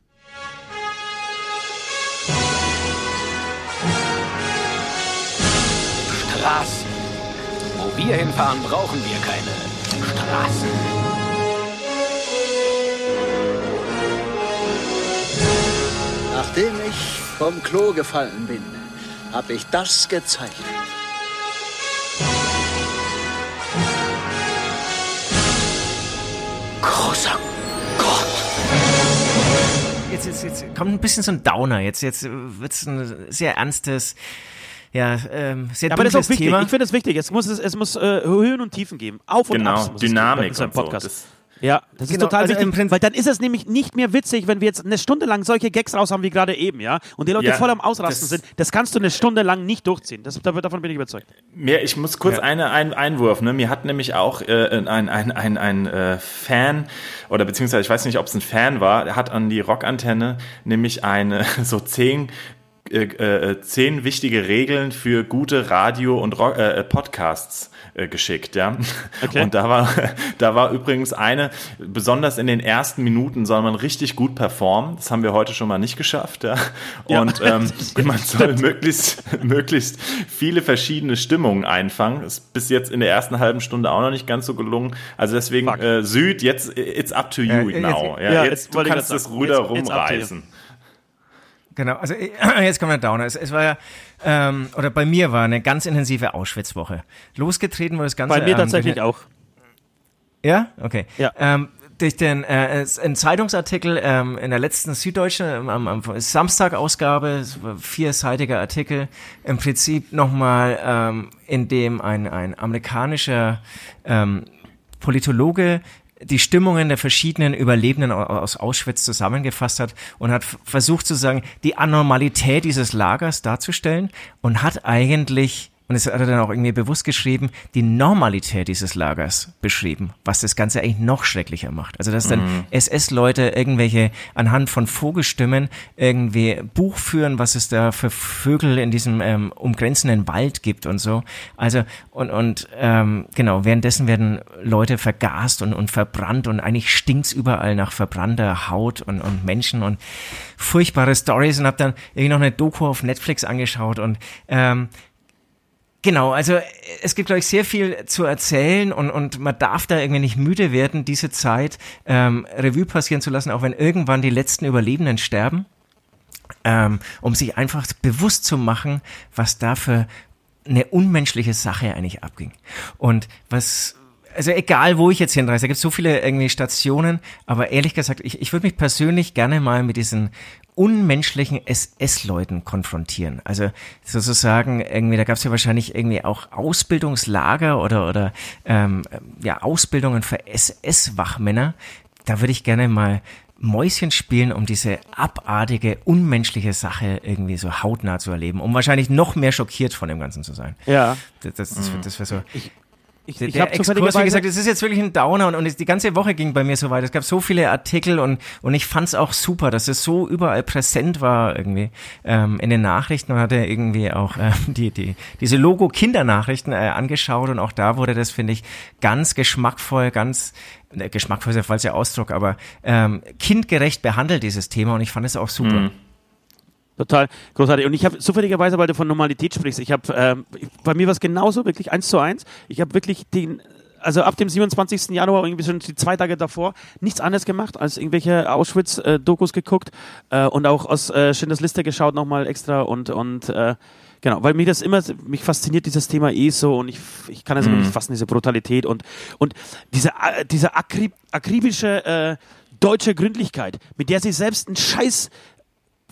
Straßen, wo wir hinfahren, brauchen wir keine Straßen. Nachdem ich vom Klo gefallen bin, habe ich das gezeichnet. Großer Gott! Jetzt, jetzt, jetzt kommt ein bisschen so ein Downer. Jetzt, jetzt wird's ein sehr ernstes, ja, ähm, sehr Ja, aber das ist auch wichtig. Thema. Ich finde das wichtig. Es muss, es muss äh, Höhen und Tiefen geben. Auf und Genau, Abs muss es Dynamik geben bei so einem und so. Podcast. Das- ja, das Genau, ist total also im wichtig, Prinzip- weil dann ist es nämlich nicht mehr witzig, wenn wir jetzt eine Stunde lang solche Gags raus haben wie gerade eben, ja, und die Leute Ja, voll am Ausrasten das- sind. Das kannst du eine Stunde lang nicht durchziehen. Das, davon bin ich überzeugt. Mir, ich muss kurz Ja. eine, einen Einwurf. Ne? Mir hat nämlich auch äh, ein, ein, ein, ein äh, Fan, oder beziehungsweise ich weiß nicht, ob es ein Fan war, der hat an die Rockantenne nämlich eine [LAUGHS] so zehn äh, äh, zehn wichtige Regeln für gute Radio- und Rock, äh, Podcasts äh, geschickt, ja. Okay. Und da war, [LAUGHS] da war übrigens eine, besonders in den ersten Minuten soll man richtig gut performen. Das haben wir heute schon mal nicht geschafft, ja. Ja, Und ähm, [LAUGHS] das man soll möglichst, [LAUGHS] möglichst viele verschiedene Stimmungen einfangen. Ist bis jetzt in der ersten halben Stunde auch noch nicht ganz so gelungen. Also deswegen, äh, Süd, jetzt, it's up to you Ja, jetzt- now. Ja, ja, jetzt, du kannst das Ruder rumreißen. Genau, also äh, [CLEARS THROAT] jetzt kommt der Downer. Es, es war ja, ähm, oder bei mir war eine ganz intensive Auschwitz-Woche. Losgetreten wurde das Ganze. Bei mir ähm, tatsächlich auch. Ja? Okay. Ja. Ähm, durch den äh, ein Zeitungsartikel ähm, in der letzten Süddeutschen ähm, am, am Samstagausgabe, vierseitiger Artikel, im Prinzip nochmal, ähm, in dem ein, ein amerikanischer ähm, Politologe die Stimmungen der verschiedenen Überlebenden au- aus Auschwitz zusammengefasst hat und hat versucht zu sagen, die Anormalität dieses Lagers darzustellen und hat eigentlich, und das hat er dann auch irgendwie bewusst geschrieben, die Normalität dieses Lagers beschrieben, was das Ganze eigentlich noch schrecklicher macht. Also dass dann SS-Leute irgendwelche anhand von Vogelstimmen irgendwie Buch führen, was es da für Vögel in diesem ähm, umgrenzenden Wald gibt und so. Also und, und ähm, genau, währenddessen werden Leute vergast und, und verbrannt und eigentlich stinkt's überall nach verbrannter Haut und, und Menschen und furchtbare Stories und habe dann irgendwie noch eine Doku auf Netflix angeschaut und ähm, Genau, also es gibt, glaube ich, sehr viel zu erzählen und, und man darf da irgendwie nicht müde werden, diese Zeit ähm, Revue passieren zu lassen, auch wenn irgendwann die letzten Überlebenden sterben, ähm, um sich einfach bewusst zu machen, was da für eine unmenschliche Sache eigentlich abging. Und was, also egal wo ich jetzt hinreise, da gibt es so viele irgendwie Stationen, aber ehrlich gesagt, ich, ich würde mich persönlich gerne mal mit diesen unmenschlichen SS-Leuten konfrontieren. Also sozusagen irgendwie, da gab es ja wahrscheinlich irgendwie auch Ausbildungslager oder oder ähm, ja Ausbildungen für SS-Wachmänner. Da würde ich gerne mal Mäuschen spielen, um diese abartige, unmenschliche Sache irgendwie so hautnah zu erleben, um wahrscheinlich noch mehr schockiert von dem Ganzen zu sein. Ja. Das, das, das, das wäre so. Ich, Der, ich der habe Exkurs, wie gesagt, es ist jetzt wirklich ein Downer und, und es- die ganze Woche ging bei mir so weit. Es gab so viele Artikel und, und ich fand es auch super, dass es so überall präsent war irgendwie ähm, in den Nachrichten und hatte irgendwie auch ähm, [LAUGHS] die, die, diese Logo-Kindernachrichten äh, angeschaut und auch da wurde das, finde ich, ganz geschmackvoll, ganz äh, geschmackvoll ist der falsche Ausdruck, aber ähm, kindgerecht behandelt, dieses Thema und ich fand es auch super. Total großartig. Und ich habe zufälligerweise, weil du von Normalität sprichst, ich habe, ähm, bei mir war es genauso, wirklich eins zu eins. Ich habe wirklich den, also ab dem 27. Januar, irgendwie schon die zwei Tage davor, nichts anderes gemacht, als irgendwelche Auschwitz-Dokus geguckt äh, und auch aus äh, Schindlers Liste geschaut nochmal extra und, und äh, Genau, weil mich das immer, mich fasziniert dieses Thema eh so und ich, ich kann es immer nicht fassen, diese Brutalität und, und diese, äh, diese akrib, akribische äh, deutsche Gründlichkeit, mit der sie selbst einen Scheiß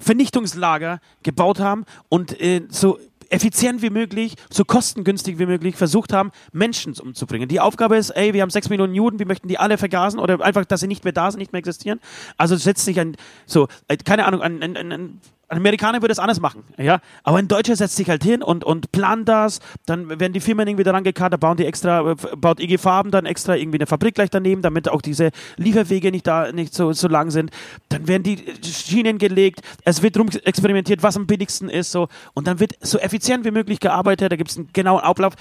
Vernichtungslager gebaut haben und äh, so effizient wie möglich, so kostengünstig wie möglich versucht haben, Menschen umzubringen. Die Aufgabe ist, ey, wir haben sechs Millionen Juden, wir möchten die alle vergasen oder einfach, dass sie nicht mehr da sind, nicht mehr existieren. Also setzt sich ein, so, äh, keine Ahnung, ein, ein, ein, ein Amerikaner würde es anders machen, ja. Aber ein Deutscher setzt sich halt hin und, und plant das. Dann werden die Firmen irgendwie daran gekarrt, da bauen die extra, äh, baut IG Farben dann extra irgendwie eine Fabrik gleich daneben, damit auch diese Lieferwege nicht da, nicht so, so lang sind. Dann werden die Schienen gelegt. Es wird rum experimentiert, was am billigsten ist, so. Und dann wird so effizient wie möglich gearbeitet. Da gibt es einen genauen Ablauf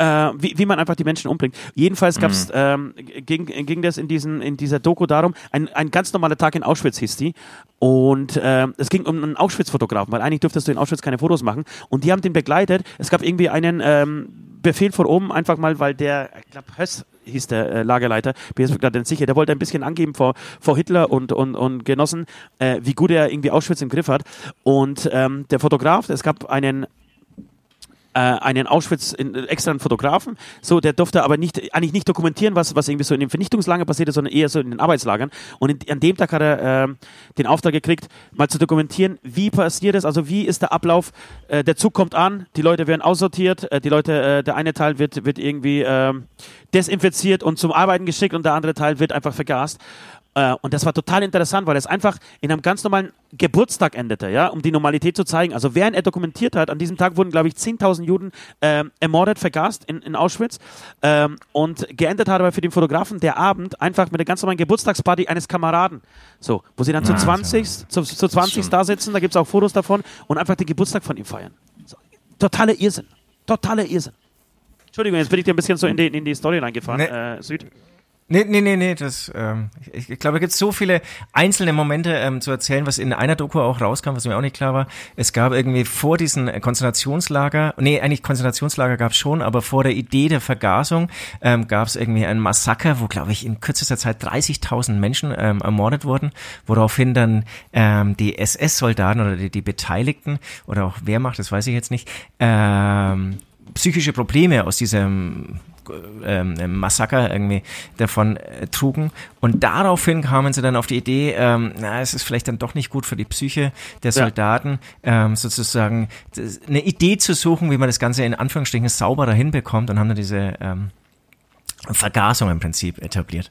äh, wie, wie man einfach die Menschen umbringt. Jedenfalls gab's, Mhm. ähm, ging, ging das in, diesen, in dieser Doku darum, ein, ein ganz normaler Tag in Auschwitz hieß die. Und äh, es ging um einen Auschwitz-Fotografen, weil eigentlich dürftest du in Auschwitz keine Fotos machen. Und die haben den begleitet. Es gab irgendwie einen ähm, Befehl von oben, einfach mal, weil der, ich glaube, Höss hieß der äh, Lagerleiter, bin jetzt gerade nicht sicher, der wollte ein bisschen angeben vor, vor Hitler und, und, und Genossen, äh, wie gut er irgendwie Auschwitz im Griff hat. Und ähm, der Fotograf, es gab einen einen Auschwitz in, äh, extra einen Fotografen, so der durfte aber nicht eigentlich nicht dokumentieren, was was irgendwie so in den Vernichtungslagern passiert ist, sondern eher so in den Arbeitslagern. Und in, an dem Tag hat er äh, den Auftrag gekriegt, mal zu dokumentieren, wie passiert es, also wie ist der Ablauf. Äh, der Zug kommt an, die Leute werden aussortiert, äh, die Leute, äh, der eine Teil wird wird irgendwie äh, desinfiziert und zum Arbeiten geschickt und der andere Teil wird einfach vergast. Äh, und das war total interessant, weil es einfach in einem ganz normalen Geburtstag endete, ja, um die Normalität zu zeigen. Also während er dokumentiert hat, an diesem Tag wurden, glaube ich, 10.000 Juden ähm, ermordet, vergast in, in Auschwitz. Ähm, und geendet hat aber für den Fotografen der Abend einfach mit einer ganz normalen Geburtstagsparty eines Kameraden. So, wo sie dann zu 20, zu, zu 20 da sitzen, da gibt es auch Fotos davon und einfach den Geburtstag von ihm feiern. So, totaler Irrsinn. Totaler Irrsinn. Entschuldigung, jetzt bin ich dir ein bisschen so in die, in die Story reingefahren, Nee. äh, Süd. Nee, nee, nee, nee, das, ähm, ich, ich glaube, da gibt so viele einzelne Momente ähm, zu erzählen, was in einer Doku auch rauskam, was mir auch nicht klar war. Es gab irgendwie vor diesen äh, Konzentrationslager, nee, eigentlich Konzentrationslager gab es schon, aber vor der Idee der Vergasung ähm, gab es irgendwie ein Massaker, wo, glaube ich, in kürzester Zeit 30.000 Menschen ähm, ermordet wurden, woraufhin dann ähm, die SS-Soldaten oder die, die Beteiligten oder auch Wehrmacht, das weiß ich jetzt nicht, ähm, psychische Probleme aus diesem ähm, Massaker irgendwie davon äh, trugen. Und daraufhin kamen sie dann auf die Idee, ähm, na, es ist vielleicht dann doch nicht gut für die Psyche der Ja. Soldaten, ähm, sozusagen eine Idee zu suchen, wie man das Ganze in Anführungsstrichen sauberer hinbekommt und haben dann diese ähm, Vergasung im Prinzip etabliert.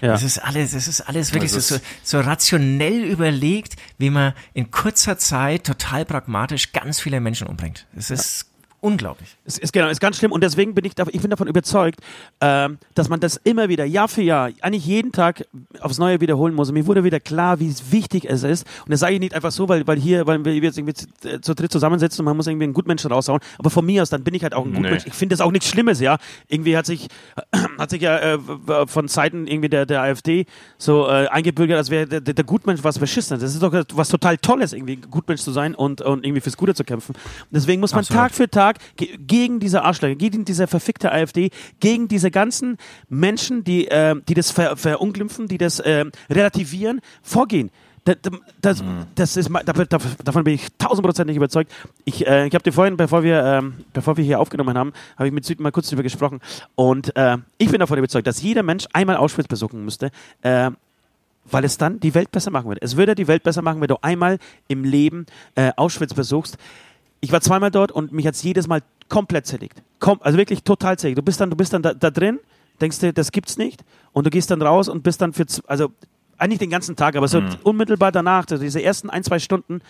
Ja. Das ist alles, das ist alles wirklich ist- so, so rationell überlegt, wie man in kurzer Zeit total pragmatisch ganz viele Menschen umbringt. Das ist unglaublich. Es ist genau, ist ganz schlimm und deswegen bin ich, dav- ich bin davon überzeugt, ähm, dass man das immer wieder Jahr für Jahr, eigentlich jeden Tag aufs Neue wiederholen muss. Und mir wurde wieder klar, wie wichtig es ist. Und das sage ich nicht einfach so, weil, weil hier, weil wir jetzt irgendwie zu, äh, zu dritt zusammensitzen und man muss irgendwie einen Gutmenschen raushauen. Aber von mir aus, dann bin ich halt auch ein Gutmensch. Ich finde das auch nichts Schlimmes, ja. Irgendwie hat sich, [CLEARS THROAT] hat sich ja äh, von Seiten irgendwie der, der AfD so äh, eingebürgert, als wäre der, der, Gutmensch was Verschissenes. Das ist doch was total Tolles, irgendwie Gutmensch zu sein und, und irgendwie fürs Gute zu kämpfen. Und deswegen muss man Absolut. Tag für Tag ge gegen diese Arschlöcher, gegen diese verfickte AfD, gegen diese ganzen Menschen, die, äh, die das ver verunglimpfen, die das äh, relativieren, vorgehen. Da- da- Das, das ist, ma- da- da- davon bin ich tausendprozentig überzeugt. Ich, äh, ich habe dir vorhin, bevor wir, ähm, bevor wir hier aufgenommen haben, habe ich mit Süd mal kurz drüber gesprochen. Und äh, ich bin davon überzeugt, dass jeder Mensch einmal Auschwitz besuchen müsste. Äh, weil es dann die Welt besser machen würde. Es würde die Welt besser machen, wenn du einmal im Leben äh, Auschwitz besuchst. Ich war zweimal dort und mich hat es jedes Mal komplett zerlegt. Kom also wirklich total zerlegt. Du bist dann, du bist dann da, da drin, denkst dir, das gibt's nicht und du gehst dann raus und bist dann für, also eigentlich den ganzen Tag, aber so unmittelbar danach, also diese ersten ein, zwei Stunden,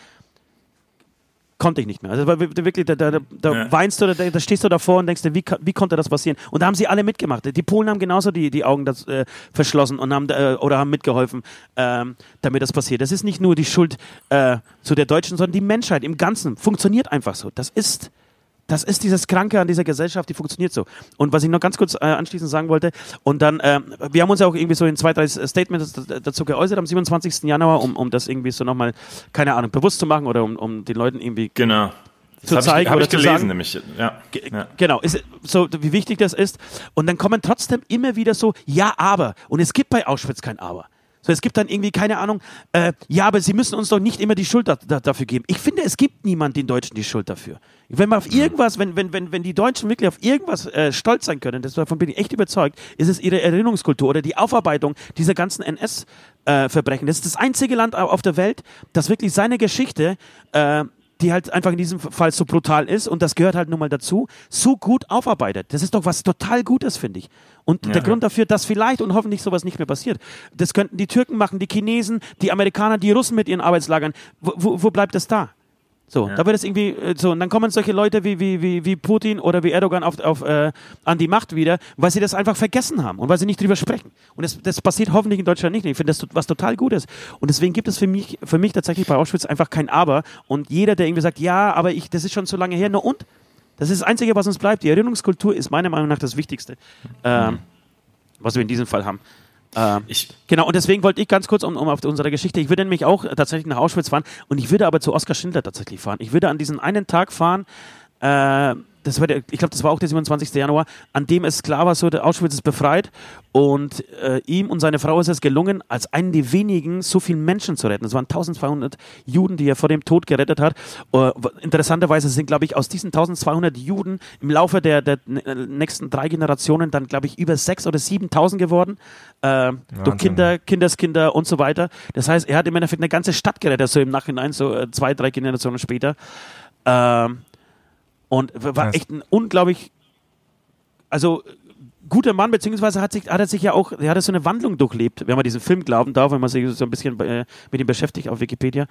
konnte ich nicht mehr. Also wirklich, da, da, da, Ja. weinst du, da, da stehst du davor und denkst dir, wie, wie konnte das passieren? Und da haben sie alle mitgemacht. Die Polen haben genauso die, die Augen das, äh, verschlossen und haben äh, oder haben mitgeholfen, ähm, damit das passiert. Das ist nicht nur die Schuld äh, zu der Deutschen, sondern die Menschheit im Ganzen funktioniert einfach so. Das ist das ist dieses Kranke an dieser Gesellschaft, die funktioniert so. Und was ich noch ganz kurz äh, anschließend sagen wollte, und dann, ähm, wir haben uns ja auch irgendwie so in zwei, drei Statements dazu geäußert am 27. Januar, um, um das irgendwie so nochmal, keine Ahnung, bewusst zu machen oder um, um den Leuten irgendwie Genau. Das Zu hab zeigen ich, hab oder ich zu gelesen, sagen- nämlich. Ja. Ja. Genau, ist, so wie wichtig das ist. Und dann kommen trotzdem immer wieder so, ja, aber. Und es gibt bei Auschwitz kein Aber. So, es gibt dann irgendwie, keine Ahnung, äh, ja, aber sie müssen uns doch nicht immer die Schuld da, da, dafür geben. Ich finde, es gibt niemand den Deutschen die Schuld dafür. Wenn man auf irgendwas, wenn, wenn, wenn, wenn die Deutschen wirklich auf irgendwas äh, stolz sein können, das, davon bin ich echt überzeugt, ist es ihre Erinnerungskultur oder die Aufarbeitung dieser ganzen NS-Verbrechen. das ist das einzige Land au- auf der Welt, das wirklich seine Geschichte äh, die halt einfach in diesem Fall so brutal ist und das gehört halt nun mal dazu, so gut aufarbeitet. Das ist doch was total Gutes, finde ich. Und der Grund dafür, dass vielleicht und hoffentlich sowas nicht mehr passiert. Das könnten die Türken machen, die Chinesen, die Amerikaner, die Russen mit ihren Arbeitslagern. Wo, wo, wo bleibt das da? So, da wird es irgendwie äh, so, und dann kommen solche Leute wie, wie, wie, wie Putin oder wie Erdogan auf, auf, äh, an die Macht wieder, weil sie das einfach vergessen haben und weil sie nicht drüber sprechen. Und das, das passiert hoffentlich in Deutschland nicht. Ich finde das was total Gutes. Und deswegen gibt es für mich, für mich tatsächlich bei Auschwitz einfach kein Aber. Und jeder, der irgendwie sagt, ja, aber ich, das ist schon zu lange her, na und? Das ist das Einzige, was uns bleibt. Die Erinnerungskultur ist meiner Meinung nach das Wichtigste, ähm, was wir in diesem Fall haben. Ähm, Genau, und deswegen wollte ich ganz kurz um, um auf unsere Geschichte, ich würde nämlich auch tatsächlich nach Auschwitz fahren und ich würde aber zu Oskar Schindler tatsächlich fahren. Ich würde an diesen einen Tag fahren, äh, das war der, ich glaube, das war auch der 27. Januar, an dem es klar war, so, der Auschwitz ist befreit und äh, ihm und seine Frau ist es gelungen, als einen der wenigen so viele Menschen zu retten. Es waren 1200 Juden, die er vor dem Tod gerettet hat. Äh, interessanterweise sind, glaube ich, aus diesen 1200 Juden im Laufe der, der n- nächsten drei Generationen dann, glaube ich, über 6.000 oder 7.000 geworden. Äh, durch Kinder, Kindeskinder und so weiter. Das heißt, er hat im Endeffekt eine ganze Stadt gerettet, so im Nachhinein, so äh, zwei, drei Generationen später. Ähm, und war echt ein unglaublich, also guter Mann, beziehungsweise hat, sich, hat er sich ja auch, er hat so eine Wandlung durchlebt, wenn man diesen Film glauben darf, wenn man sich so ein bisschen äh, mit ihm beschäftigt auf Wikipedia,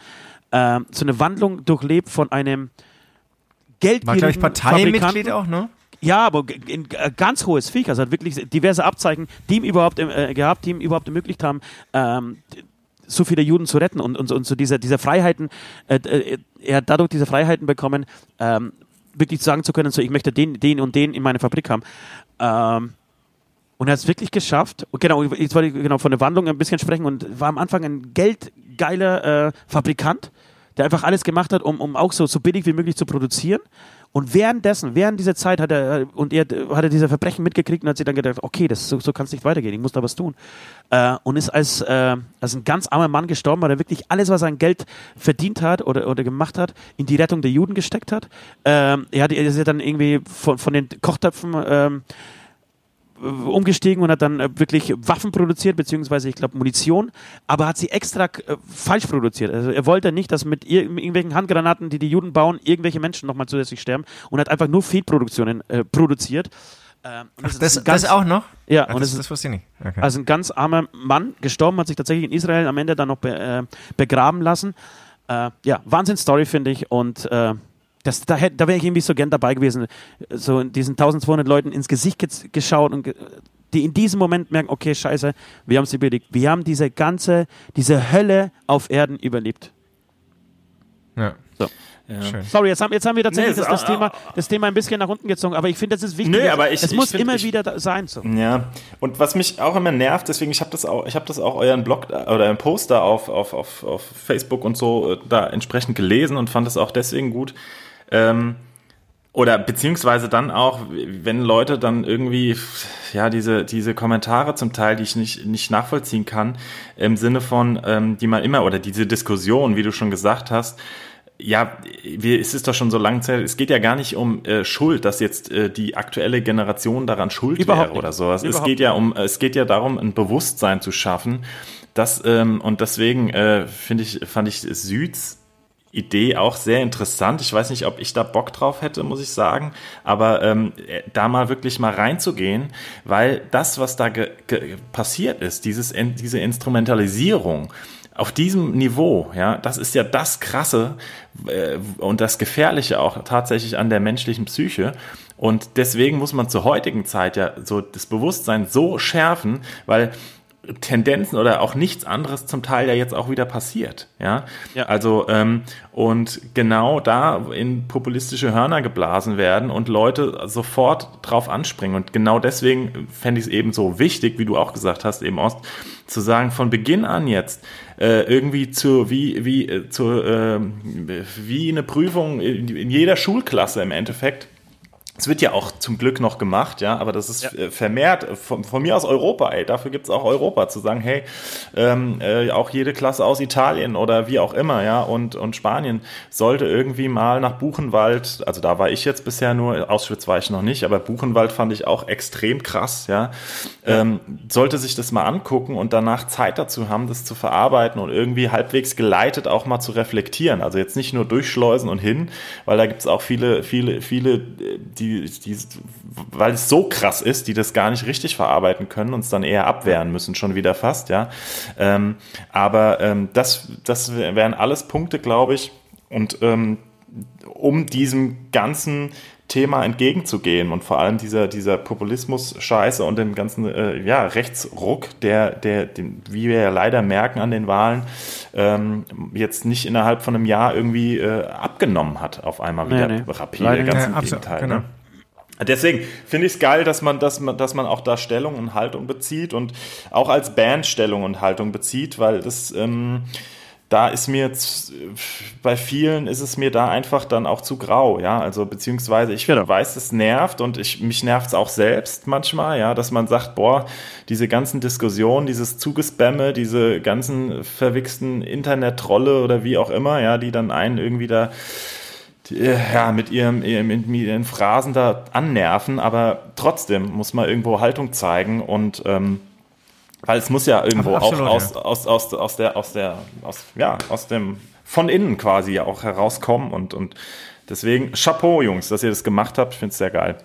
ähm, so eine Wandlung durchlebt von einem War, glaube ich, geldgierigen Parteimitglied auch, ne? Ja, aber g- in, äh, ganz hohes Viech. Also hat wirklich diverse Abzeichen, die ihm überhaupt äh, gehabt, die ihm überhaupt ermöglicht haben, ähm, so viele Juden zu retten und, und, so- und so diese, diese Freiheiten, äh, äh, er hat dadurch diese Freiheiten bekommen, ähm, wirklich sagen zu können, so ich möchte den, den und den in meiner Fabrik haben. Ähm, und er hat es wirklich geschafft. Und genau, jetzt wollte ich genau von der Wandlung ein bisschen sprechen und war am Anfang ein geldgeiler äh, Fabrikant, der einfach alles gemacht hat, um, um auch so, so billig wie möglich zu produzieren. Und währenddessen, während dieser Zeit hat er, und er hat er diese Verbrechen mitgekriegt und hat sich dann gedacht, okay, das, so, so kann es nicht weitergehen, ich muss da was tun. Äh, und ist als, äh, als ein ganz armer Mann gestorben, weil er wirklich alles, was er an Geld verdient hat oder, oder gemacht hat, in die Rettung der Juden gesteckt hat. Ähm, er, hat er ist dann irgendwie von, von den Kochtöpfen ähm, umgestiegen und hat dann äh, wirklich Waffen produziert, beziehungsweise ich glaube Munition, aber hat sie extra äh, falsch produziert. Also er wollte nicht, dass mit ir irgendwelchen Handgranaten, die die Juden bauen, irgendwelche Menschen nochmal zusätzlich sterben und hat einfach nur Fehlproduktionen äh, produziert. Ähm, ist Das, ein ganz, das auch noch? Ja, Ach, und das, ist das wusste ich nicht. Okay. also ein ganz armer Mann, gestorben, hat sich tatsächlich in Israel am Ende dann noch be äh, begraben lassen. Äh, ja, Wahnsinn-Story, finde ich. Und äh, das, da, da wäre ich irgendwie so gern dabei gewesen, so diesen 1200 Leuten ins Gesicht ge geschaut und ge die in diesem Moment merken, okay, scheiße, wir haben es überlebt. Wir haben diese ganze, diese Hölle auf Erden überlebt. ja. So. ja. Schön. Sorry, jetzt haben, jetzt haben wir tatsächlich Nee, das, das, Thema, das Thema ein bisschen nach unten gezogen, aber ich finde, das ist wichtig. Nö, aber ich- es ich muss find- immer ich- wieder da sein. So. Ja, und was mich auch immer nervt, deswegen, ich habe das auch, ich habe das auch euren Blog oder einen Poster auf, auf, auf, auf Facebook und so äh, da entsprechend gelesen und fand das auch deswegen gut. Ähm, oder beziehungsweise dann auch, wenn Leute dann irgendwie, ja, diese, diese Kommentare zum Teil, die ich nicht, nicht nachvollziehen kann, im Sinne von, ähm, die man immer, oder diese Diskussion, wie du schon gesagt hast, ja, wir, es ist doch schon so lange Zeit, es geht ja gar nicht um äh, Schuld, dass jetzt äh, die aktuelle Generation daran schuld Überhaupt wäre oder sowas. Es Überhaupt geht ja um, es geht ja darum, ein Bewusstsein zu schaffen. Das, ähm, und deswegen äh, finde ich, fand ich Süds Idee auch sehr interessant. Ich weiß nicht, ob ich da Bock drauf hätte, muss ich sagen, aber ähm, äh, da mal wirklich mal reinzugehen, weil das, was da passiert ist, dieses, diese Instrumentalisierung, auf diesem Niveau, ja, das ist ja das Krasse äh, und das Gefährliche auch tatsächlich an der menschlichen Psyche. Und deswegen muss man zur heutigen Zeit ja so das Bewusstsein so schärfen, weil Tendenzen oder auch nichts anderes zum Teil ja jetzt auch wieder passiert. Ja, Ja. also ähm, und genau da in populistische Hörner geblasen werden und Leute sofort drauf anspringen. Und genau deswegen fände ich es eben so wichtig, wie du auch gesagt hast, eben Ost, zu sagen, von Beginn an jetzt äh, irgendwie zu wie wie äh, zu ähm, wie eine Prüfung in, in jeder Schulklasse im Endeffekt. Es wird ja auch zum Glück noch gemacht, ja, aber das ist äh, vermehrt von, von mir aus Europa, ey. Dafür gibt's auch Europa, zu sagen, hey, ähm, äh, auch jede Klasse aus Italien oder wie auch immer, ja, und, und Spanien sollte irgendwie mal nach Buchenwald, also da war ich jetzt bisher nur, Auschwitz war ich noch nicht, aber Buchenwald fand ich auch extrem krass, ja. Ähm, sollte sich das mal angucken und danach Zeit dazu haben, das zu verarbeiten und irgendwie halbwegs geleitet auch mal zu reflektieren. Also jetzt nicht nur durchschleusen und hin, weil da gibt's auch viele, viele, viele, äh, die, die, weil es so krass ist, die das gar nicht richtig verarbeiten können, uns dann eher abwehren müssen, schon wieder fast, ja. Ähm, aber ähm, das, das wären alles Punkte, glaube ich. Und ähm, um diesem ganzen Thema entgegenzugehen und vor allem dieser, dieser Populismus-Scheiße und dem ganzen äh, ja, Rechtsruck, der, der, den, wie wir ja leider merken an den Wahlen, ähm, jetzt nicht innerhalb von einem Jahr irgendwie äh, abgenommen hat, auf einmal wieder Nee, nee. rapide, Leider ganz im Gegenteil. genau. Ne? Deswegen finde ich es geil, dass man, dass, man, dass man auch da Stellung und Haltung bezieht und auch als Band Stellung und Haltung bezieht, weil das ähm, da ist mir jetzt, bei vielen ist es mir da einfach dann auch zu grau, ja, also beziehungsweise ich Genau. weiß, es nervt und ich, mich nervt es auch selbst manchmal, ja, dass man sagt, boah, diese ganzen Diskussionen, dieses Zugespamme, diese ganzen verwichsten Internet-Trolle oder wie auch immer, ja, die dann einen irgendwie da die, äh, ja, mit ihrem, ihrem, mit ihren Phrasen da annerven, aber trotzdem muss man irgendwo Haltung zeigen und ähm, weil es muss ja irgendwo Absolut, auch aus, ja. aus, aus, aus der, aus der, aus, ja, aus dem, von innen quasi ja auch herauskommen und, und deswegen Chapeau, Jungs, dass ihr das gemacht habt. Ich finde es sehr geil.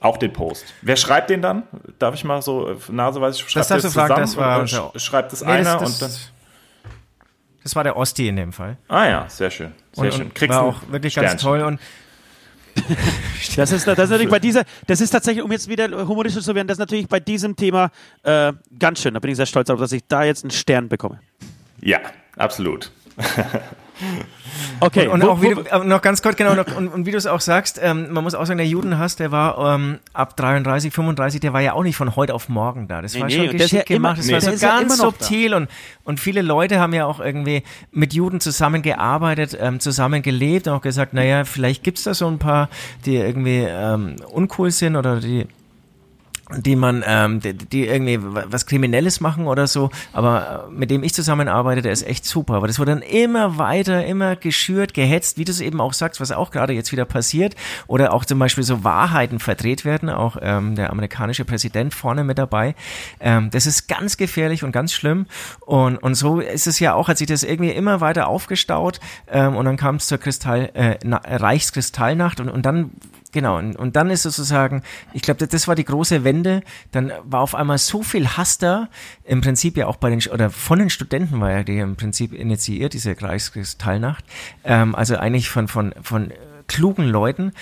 Auch den Post. Wer schreibt den dann? Darf ich mal so äh, naseweise schreibt darfst ihr du fragen, das war sch- schreibt es Nee, das- einer das- und dann. Das war der Osti in dem Fall. Ah ja, sehr schön. Sehr Und, schön. und war auch wirklich ganz Sternchen. toll und [LAUGHS] Das ist, das ist natürlich bei dieser, das ist tatsächlich, um jetzt wieder humoristisch zu werden, das ist natürlich bei diesem Thema äh, ganz schön. Da bin ich sehr stolz darauf, dass ich da jetzt einen Stern bekomme. Ja, absolut. [LAUGHS] Okay, Und wo- auch wie du, noch ganz kurz, genau, noch, und, und wie du es auch sagst, ähm, man muss auch sagen, der Judenhass, der war ähm, ab 33, 35, der war ja auch nicht von heute auf morgen da. Das Nee, war nee, schon und geschickt ja immer- gemacht, das nee, war so ja ganz immer da. subtil und, und viele Leute haben ja auch irgendwie mit Juden zusammengearbeitet, ähm, zusammengelebt und auch gesagt, naja, vielleicht gibt's da so ein paar, die irgendwie ähm, uncool sind oder die die man, ähm, die, die irgendwie was Kriminelles machen oder so, aber äh, mit dem ich zusammenarbeite, der ist echt super. Aber das wurde dann immer weiter, immer geschürt, gehetzt, wie du es eben auch sagst, was auch gerade jetzt wieder passiert. Oder auch zum Beispiel so Wahrheiten verdreht werden, auch ähm, der amerikanische Präsident vorne mit dabei. Ähm, das ist ganz gefährlich und ganz schlimm. Und, und so ist es ja auch, hat sich das irgendwie immer weiter aufgestaut ähm, und dann kam es zur Kristall, äh, Na Reichskristallnacht und, und dann Genau, und, und dann ist sozusagen, ich glaube, das, war die große Wende. Dann war auf einmal so viel Hass da, im Prinzip ja auch bei den, oder von den Studenten war ja die im Prinzip initiiert, diese Reichskristallnacht. Ähm, also eigentlich von, von, von klugen Leuten.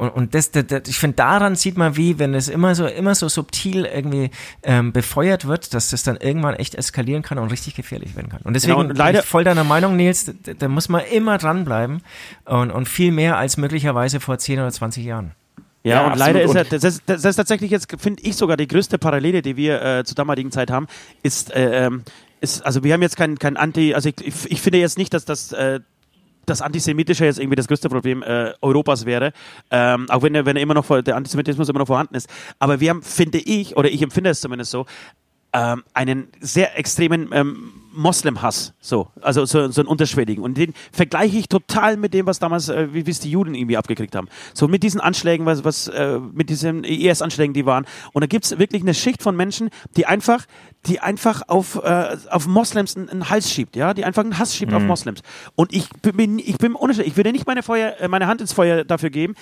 Und, und das, das, das, ich finde, daran sieht man, wie, wenn es immer so, immer so subtil irgendwie ähm, befeuert wird, dass das dann irgendwann echt eskalieren kann und richtig gefährlich werden kann. Und deswegen Genau, und leider- bin ich voll deiner Meinung, Nils, da, da muss man immer dranbleiben und, und viel mehr als möglicherweise vor 10 oder 20 Jahren. Ja, Ja, und absolut. leider ist er, das ist, das ist tatsächlich jetzt, finde ich sogar die größte Parallele, die wir äh, zur damaligen Zeit haben, ist, äh, ähm, ist, also wir haben jetzt kein, kein Anti, also ich, ich, ich finde jetzt nicht, dass das, äh, das Antisemitische jetzt irgendwie das größte Problem äh, Europas wäre, ähm, auch wenn, wenn er immer noch, der Antisemitismus immer noch vorhanden ist. Aber wir haben, finde ich, oder ich empfinde es zumindest so, ähm, einen sehr extremen ähm, Moslemhass, so, also so, so einen unterschwelligen. Und den vergleiche ich total mit dem, was damals, äh, wie es die Juden irgendwie abgekriegt haben. So mit diesen Anschlägen, was, was äh, mit diesen IS-Anschlägen, die waren. Und da gibt es wirklich eine Schicht von Menschen, die einfach, die einfach auf, äh, auf Moslems einen, einen Hals schiebt, ja, die einfach einen Hass schiebt auf Moslems. Und ich bin, ich bin unterschiedlich. Ich würde nicht meine, Feuer, äh, meine Hand ins Feuer dafür geben,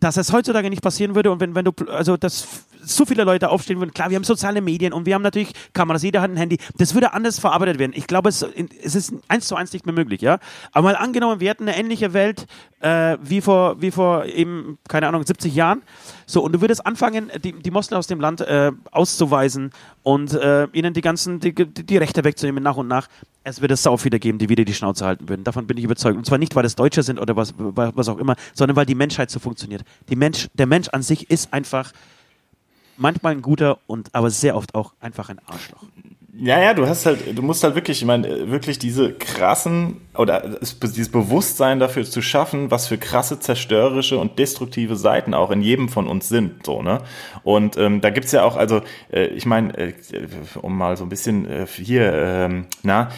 dass es heutzutage nicht passieren würde und wenn, wenn du, also dass so viele Leute aufstehen würden, klar, wir haben soziale Medien und wir haben natürlich Kameras, jeder hat ein Handy, das würde anders verarbeitet werden. Ich glaube, es, es ist eins zu eins nicht mehr möglich, ja. Aber mal angenommen, wir hätten eine ähnliche Welt äh, wie vor, wie vor eben, keine Ahnung, 70 Jahren. So, und du würdest anfangen, die, die Moslem aus dem Land äh, auszuweisen und äh, ihnen die ganzen, die, die, Rechte wegzunehmen nach und nach. Es wird es sau viele geben, die wieder die Schnauze halten würden. Davon bin ich überzeugt. Und zwar nicht, weil es Deutsche sind oder was, was auch immer, sondern weil die Menschheit so funktioniert. Die Mensch, der Mensch an sich ist einfach manchmal ein guter und aber sehr oft auch einfach ein Arschloch. Ja, ja, du hast halt, du musst halt wirklich, ich meine, wirklich diese krassen oder es- dieses Bewusstsein dafür zu schaffen, was für krasse zerstörerische und destruktive Seiten auch in jedem von uns sind, so ne. Und ähm, da gibt's ja auch, also äh, ich meine, äh, um mal so ein bisschen äh, hier, ähm, na.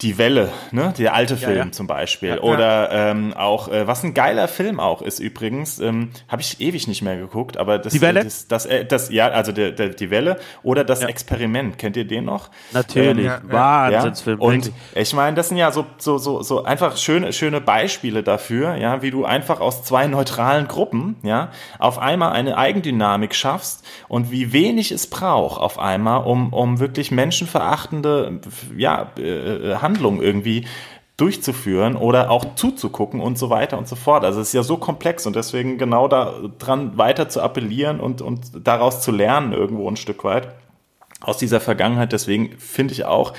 Die Welle, ne? Der alte Film ja. zum Beispiel. Oder ähm, auch, äh, was ein geiler Film auch ist übrigens, ähm, habe ich ewig nicht mehr geguckt, aber das, Die Welle? das, das, äh, das ja, also der, der, die Welle oder das Experiment, kennt ihr den noch? Natürlich. ja, ja. Wahnsinnsfilm. Und ich meine, das sind ja so, so, so, so einfach schöne, schöne Beispiele dafür, ja, wie du einfach aus zwei neutralen Gruppen, ja, auf einmal eine Eigendynamik schaffst und wie wenig es braucht auf einmal, um, um wirklich menschenverachtende, ja, äh, Handlungen irgendwie durchzuführen oder auch zuzugucken und so weiter und so fort. Also es ist ja so komplex und deswegen genau daran weiter zu appellieren und, und daraus zu lernen irgendwo ein Stück weit aus dieser Vergangenheit. Deswegen finde ich auch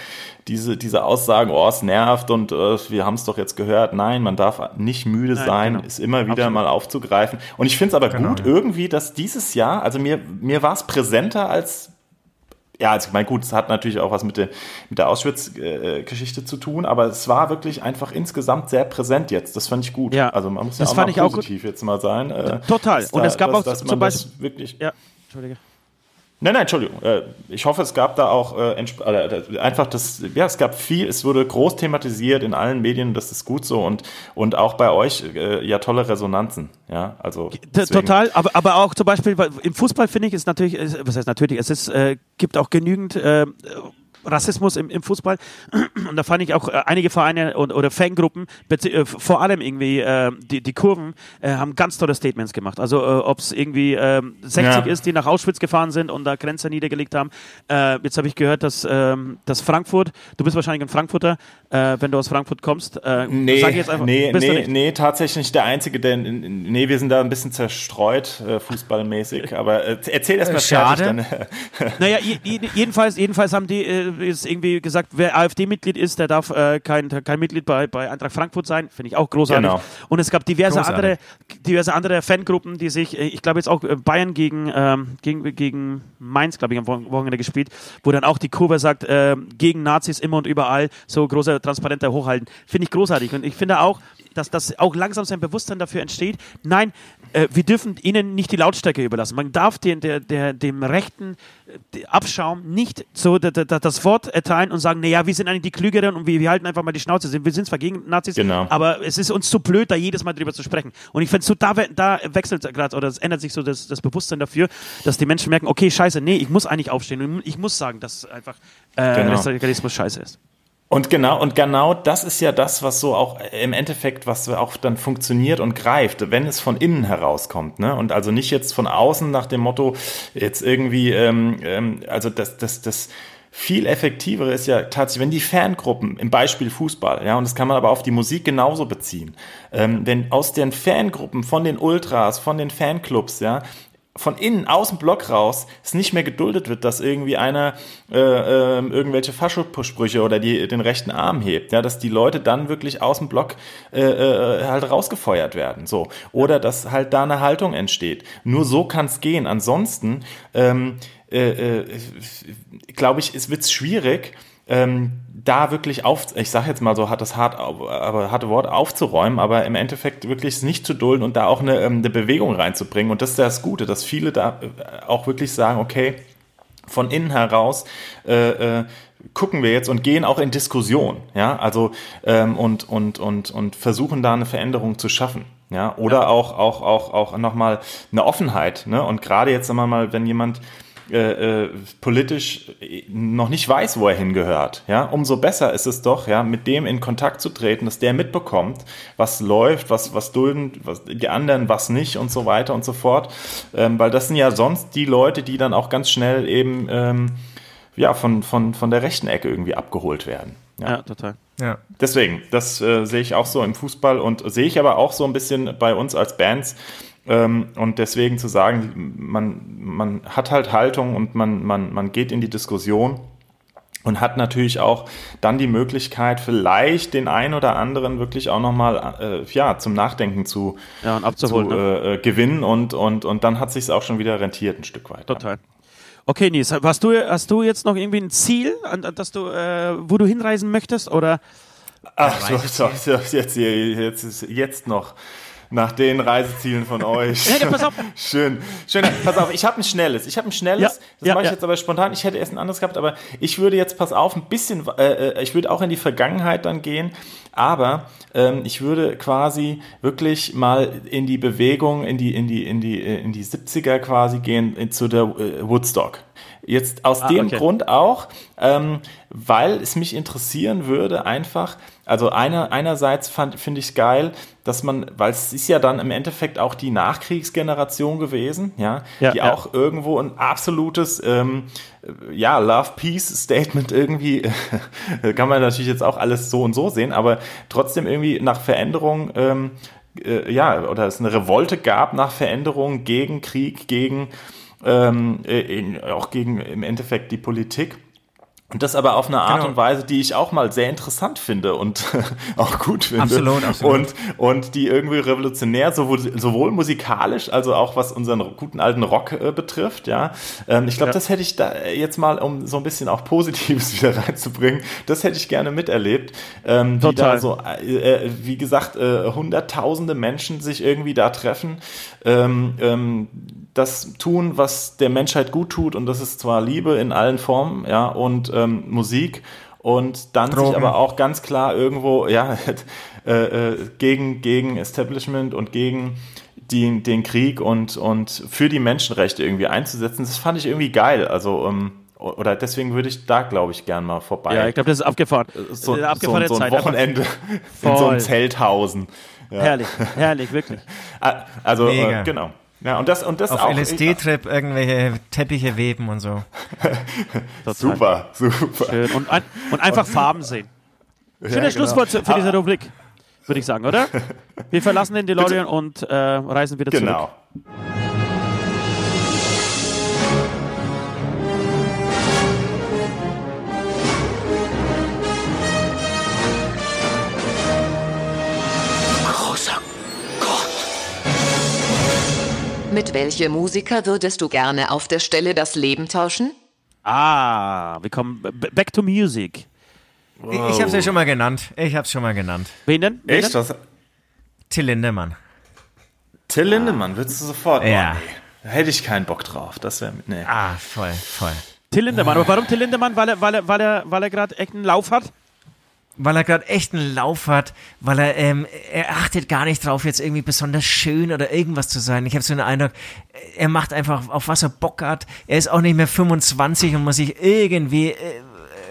diese, diese Aussagen, oh, es nervt und äh, wir haben es doch jetzt gehört. Nein, man darf nicht müde Nein, sein, genau. es immer wieder Absolut. mal aufzugreifen. Und ich finde es aber Genau, gut irgendwie, dass dieses Jahr, also mir, mir war es präsenter als ja, also ich meine, gut, es hat natürlich auch was mit der, mit der Auschwitz-Geschichte zu tun, aber es war wirklich einfach insgesamt sehr präsent jetzt. Das fand ich gut. Ja. Also man muss ja Das auch fand mal ich auch positiv jetzt mal sein. Äh, Total. dass Und es gab dass, auch dass zum Beispiel- wirklich Ja, Entschuldige. Nein, nein, Entschuldigung. Äh, Ich hoffe, es gab da auch äh, äh, einfach das, ja, es gab viel, es wurde groß thematisiert in allen Medien, das ist gut so und, und auch bei euch ja tolle Resonanzen. Ja, also. Deswegen- Total, aber, aber auch zum Beispiel im Fußball finde ich ist natürlich, was heißt natürlich, es ist, äh, gibt auch genügend äh, Rassismus im, im Fußball und da fand ich auch äh, einige Vereine und, oder Fangruppen, äh, vor allem irgendwie äh, die, die Kurven, äh, haben ganz tolle Statements gemacht. Also äh, ob es irgendwie äh, 60 Ja. ist, die nach Auschwitz gefahren sind und da Grenze niedergelegt haben. Äh, jetzt habe ich gehört, dass, ähm, dass Frankfurt, du bist wahrscheinlich ein Frankfurter, äh, wenn du aus Frankfurt kommst. Äh, Nee, sag ich jetzt einfach, nee, bist du nee, nicht? nee, tatsächlich nicht der Einzige, denn nee, wir sind da ein bisschen zerstreut, äh, fußballmäßig. Aber äh, erzähl erst mal Schade. fertig. Dann, Naja, je, je, jedenfalls, jedenfalls haben die jetzt irgendwie gesagt, wer AfD-Mitglied ist, der darf äh, kein, kein Mitglied bei, bei Eintracht Frankfurt sein. Finde ich auch großartig. Genau. Und es gab diverse Großartig. andere, diverse andere Fangruppen, die sich, äh, ich glaube jetzt auch äh, Bayern gegen, ähm, gegen, gegen Mainz, glaube ich, am Wo- Wochenende gespielt, wo dann auch die Kurve sagt, äh, gegen Nazis immer und überall, so große Transparente hochhalten. Finde ich großartig. Und ich finde auch, dass das auch langsam sein Bewusstsein dafür entsteht. Nein, äh, wir dürfen ihnen nicht die Lautstärke überlassen. Man darf den, der, der, dem rechten äh, Abschaum nicht so da, da, da, das Wort erteilen und sagen, naja, wir sind eigentlich die Klügeren und wir, wir halten einfach mal die Schnauze. Wir sind zwar gegen Nazis, Genau. aber es ist uns zu blöd, da jedes Mal drüber zu sprechen. Und ich finde so, da, da wechselt gerade oder es ändert sich so das, das Bewusstsein dafür, dass die Menschen merken, okay, scheiße, nee, ich muss eigentlich aufstehen und ich muss sagen, dass einfach äh, Genau. Rechtsradikalismus scheiße ist. Und genau, und genau das ist ja das, was so auch im Endeffekt, was auch dann funktioniert und greift, wenn es von innen herauskommt, ne? Und also nicht jetzt von außen nach dem Motto, jetzt irgendwie, ähm, ähm, also das, das, das viel effektivere ist ja tatsächlich, wenn die Fangruppen, im Beispiel Fußball, ja, und das kann man aber auf die Musik genauso beziehen, ähm, wenn aus den Fangruppen, von den Ultras, von den Fanclubs, ja, von innen, aus dem Block raus, es nicht mehr geduldet wird, dass irgendwie einer äh, äh, irgendwelche Faschosprüche oder die, den rechten Arm hebt, ja, dass die Leute dann wirklich aus dem Block äh, äh, halt rausgefeuert werden, so. Oder dass halt da eine Haltung entsteht. Nur so kann es gehen. Ansonsten, ähm, äh, äh, glaube ich, es wird schwierig, ähm, da wirklich auf, ich sage jetzt mal so, hat das hart, aber harte Wort aufzuräumen, aber im Endeffekt wirklich es nicht zu dulden und da auch eine, ähm, eine Bewegung reinzubringen. Und das ist das Gute, dass viele da äh, auch wirklich sagen, okay, von innen heraus äh, äh, gucken wir jetzt und gehen auch in Diskussion, ja, also ähm, und und und und versuchen da eine Veränderung zu schaffen, ja, oder auch auch auch auch nochmal eine Offenheit, ne, und gerade jetzt sagen wir mal, wenn jemand äh, äh, politisch noch nicht weiß, wo er hingehört, ja, umso besser ist es doch, ja, mit dem in Kontakt zu treten, dass der mitbekommt, was läuft, was was dulden, was die anderen, was nicht und so weiter und so fort, ähm, weil das sind ja sonst die Leute, die dann auch ganz schnell eben ähm, ja von von von der rechten Ecke irgendwie abgeholt werden. Ja, total. Ja. Deswegen, das äh, sehe ich auch so im Fußball und sehe ich aber auch so ein bisschen bei uns als Bands. Ähm, und deswegen zu sagen, man, man hat halt Haltung und man, man, man geht in die Diskussion und hat natürlich auch dann die Möglichkeit, vielleicht den einen oder anderen wirklich auch nochmal äh, ja, zum Nachdenken zu, Ja, und zu abzuholen. ne? äh, äh, gewinnen und, und, und dann hat sich auch schon wieder rentiert ein Stück weit. Total. Okay, Nies, hast du, hast du jetzt noch irgendwie ein Ziel, an, an das du, äh, wo du hinreisen möchtest? Oder Ach, so, so, so, jetzt, jetzt, jetzt noch. Nach den Reisezielen von euch. Ja, pass auf. [LAUGHS] Schön. Schön. Pass auf, ich habe ein schnelles. Ich habe ein schnelles. Ja, das ja, mache ich ja. jetzt aber spontan. Ich hätte erst ein anderes gehabt, aber ich würde jetzt, pass auf, ein bisschen, äh, äh, ich würde auch in die Vergangenheit dann gehen, aber ähm, ich würde quasi wirklich mal in die Bewegung, in die, in die, in die, äh, in die 70er quasi gehen, in, zu der äh, Woodstock. Jetzt aus Ah, dem okay. Grund auch, ähm, weil es mich interessieren würde, einfach, also einer, einerseits fand- finde ich es geil, dass man, weil es ist ja dann im Endeffekt auch die Nachkriegsgeneration gewesen, ja, Ja, die ja. auch irgendwo ein absolutes, ähm, ja, Love-Peace-Statement irgendwie, [LAUGHS] kann man natürlich jetzt auch alles so und so sehen, aber trotzdem irgendwie nach Veränderung, ähm, äh, ja, oder es eine Revolte gab nach Veränderung gegen Krieg, gegen ähm, äh, in, auch gegen im Endeffekt die Politik. Und das aber auf eine Art Genau. und Weise, die ich auch mal sehr interessant finde und [LAUGHS] auch gut finde. Absolut, absolut. Und, und die irgendwie revolutionär, sowohl, sowohl musikalisch, also auch was unseren guten alten Rock äh, betrifft, ja. Ähm, ich glaube, Ja. das hätte ich da jetzt mal, um so ein bisschen auch Positives [LAUGHS] wieder reinzubringen, das hätte ich gerne miterlebt. Ähm, wie Total. da so, äh, äh, wie gesagt, äh, hunderttausende Menschen sich irgendwie da treffen, ähm, ähm, das tun, was der Menschheit gut tut, und das ist zwar Liebe in allen Formen, ja, und ähm, Musik, und dann sich Drogen. aber auch ganz klar irgendwo, ja, [LAUGHS] äh, äh, gegen, gegen Establishment und gegen die, den Krieg und, und für die Menschenrechte irgendwie einzusetzen, das fand ich irgendwie geil. Also, ähm, oder deswegen würde ich da, glaube ich, gern mal vorbei. Ja, ich glaube, das ist abgefahren. so, Eine so, abgefahrene so ein Zeit. Wochenende [LAUGHS] in so einem Zelthausen. Ja. Herrlich, herrlich, wirklich. [LAUGHS] Ah, Also, Mega. äh, genau. Ja, und das, und das Auf auch. LSD-Trip irgendwelche Teppiche weben und so. Super, super. Schön. Und, ein, und einfach Farben sehen. Schönes genau. Schlusswort für diese Rubrik, würde ich sagen, oder? [LAUGHS] Wir verlassen den DeLorean und äh, reisen wieder zurück. Genau. Mit welchem Musiker würdest du gerne auf der Stelle das Leben tauschen? Ah, wir kommen back to music. Ich, ich habe es ja schon mal genannt. Ich habe es schon mal genannt. Wen denn? Wen Echt? Denn? Was? Till Lindemann. Till Lindemann, würdest du sofort? Ja. Oh, nee. Da hätte ich keinen Bock drauf. Das wäre. Nee. Ah, voll, voll. Till Lindemann. Aber warum Till Lindemann? Weil er, weil er, weil er, weil er gerade echt einen Lauf hat? Weil er gerade echt einen Lauf hat, weil er, ähm, er achtet gar nicht drauf, jetzt irgendwie besonders schön oder irgendwas zu sein. Ich habe so den Eindruck, er macht einfach, auf was er Bock hat. Er ist auch nicht mehr 25 und muss sich irgendwie äh,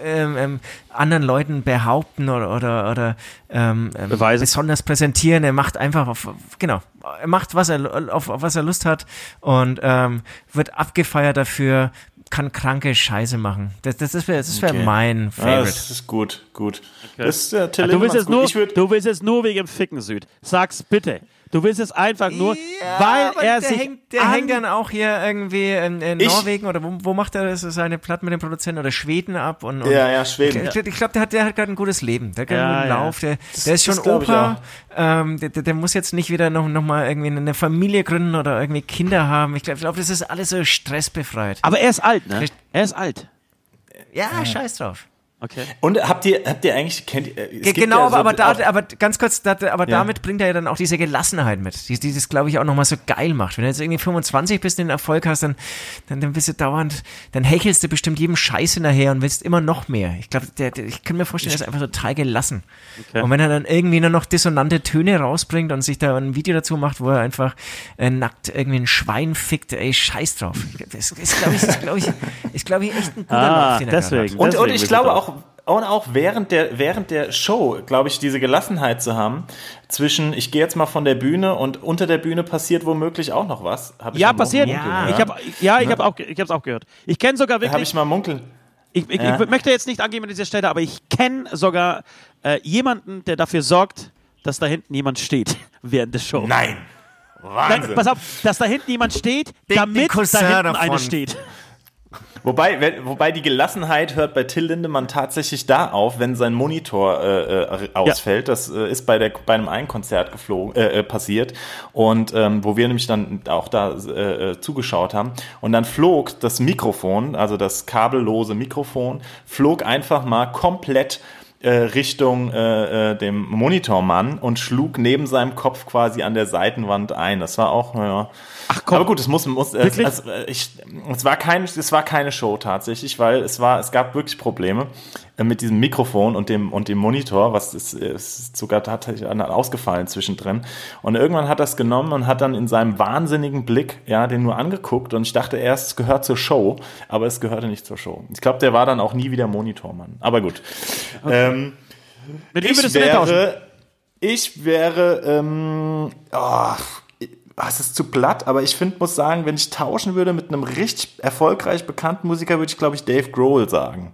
ähm, ähm, anderen Leuten behaupten oder, oder, oder ähm, ähm, besonders präsentieren. Er macht einfach auf, genau, er macht, was er, auf, auf was er Lust hat und ähm, wird abgefeiert dafür, kann kranke Scheiße machen. Das, das, das wäre das wär Okay. mein Ja, Favorite. das ist gut, gut. Das ist äh, Till Ah, du willst ist gut. nur, würd, du willst es nur wegen dem Ficken Süd. Sag's bitte. Du willst es einfach nur, weil aber er der sich hängt, der an- hängt dann auch hier irgendwie in, in Norwegen oder wo, wo macht er das, seine Platten mit den Produzenten oder Schweden ab und, und Ja, ja, Schweden. Ich, ich glaube, der hat, der hat gerade ein gutes Leben, der hat gerade Ja, einen guten ja. Lauf, der, der ist schon das Opa, ähm, der, der, muss jetzt nicht wieder noch, noch mal irgendwie eine Familie gründen oder irgendwie Kinder haben. Ich glaube, ich glaub, das ist alles so stressbefreit. Aber er ist alt, ne? Er ist alt. Ja, scheiß drauf. Okay. und habt ihr, habt ihr eigentlich, kennt ihr, es Ge- gibt Genau, ja aber, so aber, da, aber ganz kurz, da, aber Ja. damit bringt er ja dann auch diese Gelassenheit mit, die, die das, glaube ich, auch nochmal so geil macht. Wenn du jetzt irgendwie 25 bist und den Erfolg hast, dann, dann, dann bist du dauernd, dann hechelst du bestimmt jedem Scheiß hinterher und willst immer noch mehr. Ich glaube, der, der, ich kann mir vorstellen, er ist einfach total gelassen. Und wenn er dann irgendwie nur noch dissonante Töne rausbringt und sich da ein Video dazu macht, wo er einfach äh, nackt irgendwie ein Schwein fickt, ey, scheiß drauf. Das ist, glaube ich, ist, glaube ich, ist, glaube ich, echt ein guter Ah, Lauf, den er deswegen. hat. Und, und Deswegen ich bist glaube auch, und auch während der, während der Show, glaube ich, diese Gelassenheit zu haben, zwischen, ich gehe jetzt mal von der Bühne und unter der Bühne passiert womöglich auch noch was. Hab ich Ja, mal passiert. Ja. Ich habe ja, ich habe auch, ich habe auch gehört. Ich kenne sogar Habe wirklich. ich mal munkeln. Ich, ich, Ja. ich möchte jetzt nicht angeben an dieser Stelle, aber ich kenne sogar äh, jemanden, der dafür sorgt, dass da hinten jemand steht [LAUGHS] während der Show. Nein. Nein, Wahnsinn. pass auf, dass da hinten jemand steht, Den- damit den da hinten davon. einer steht. Wobei, wobei die Gelassenheit hört bei Till Lindemann tatsächlich da auf, wenn sein Monitor äh, äh, ausfällt. Das äh, ist bei, der, bei einem einen Konzert geflogen, äh, äh, passiert und ähm, wo wir nämlich dann auch da äh, äh, zugeschaut haben. Und dann flog das Mikrofon, also das kabellose Mikrofon, flog einfach mal komplett Richtung äh, dem Monitormann und schlug neben seinem Kopf quasi an der Seitenwand ein. Das war auch, naja, Ach komm. Aber gut, es muss, muss es, es, äh, ich, es war kein, es war keine Show tatsächlich, weil es war, es gab wirklich Probleme äh, mit diesem Mikrofon und dem und dem Monitor, was ist, ist sogar tatsächlich ausgefallen zwischendrin. Und irgendwann hat er es genommen und hat dann in seinem wahnsinnigen Blick, ja, den nur angeguckt und ich dachte erst, es gehört zur Show, aber es gehörte nicht zur Show. Ich glaube, der war dann auch nie wieder Monitormann. Aber gut. Ähm, Mit wem ich würdest du wäre, ich wäre, ähm, oh, es ist zu platt, aber ich finde, muss sagen, wenn ich tauschen würde mit einem richtig erfolgreich bekannten Musiker, würde ich, glaube ich, Dave Grohl sagen.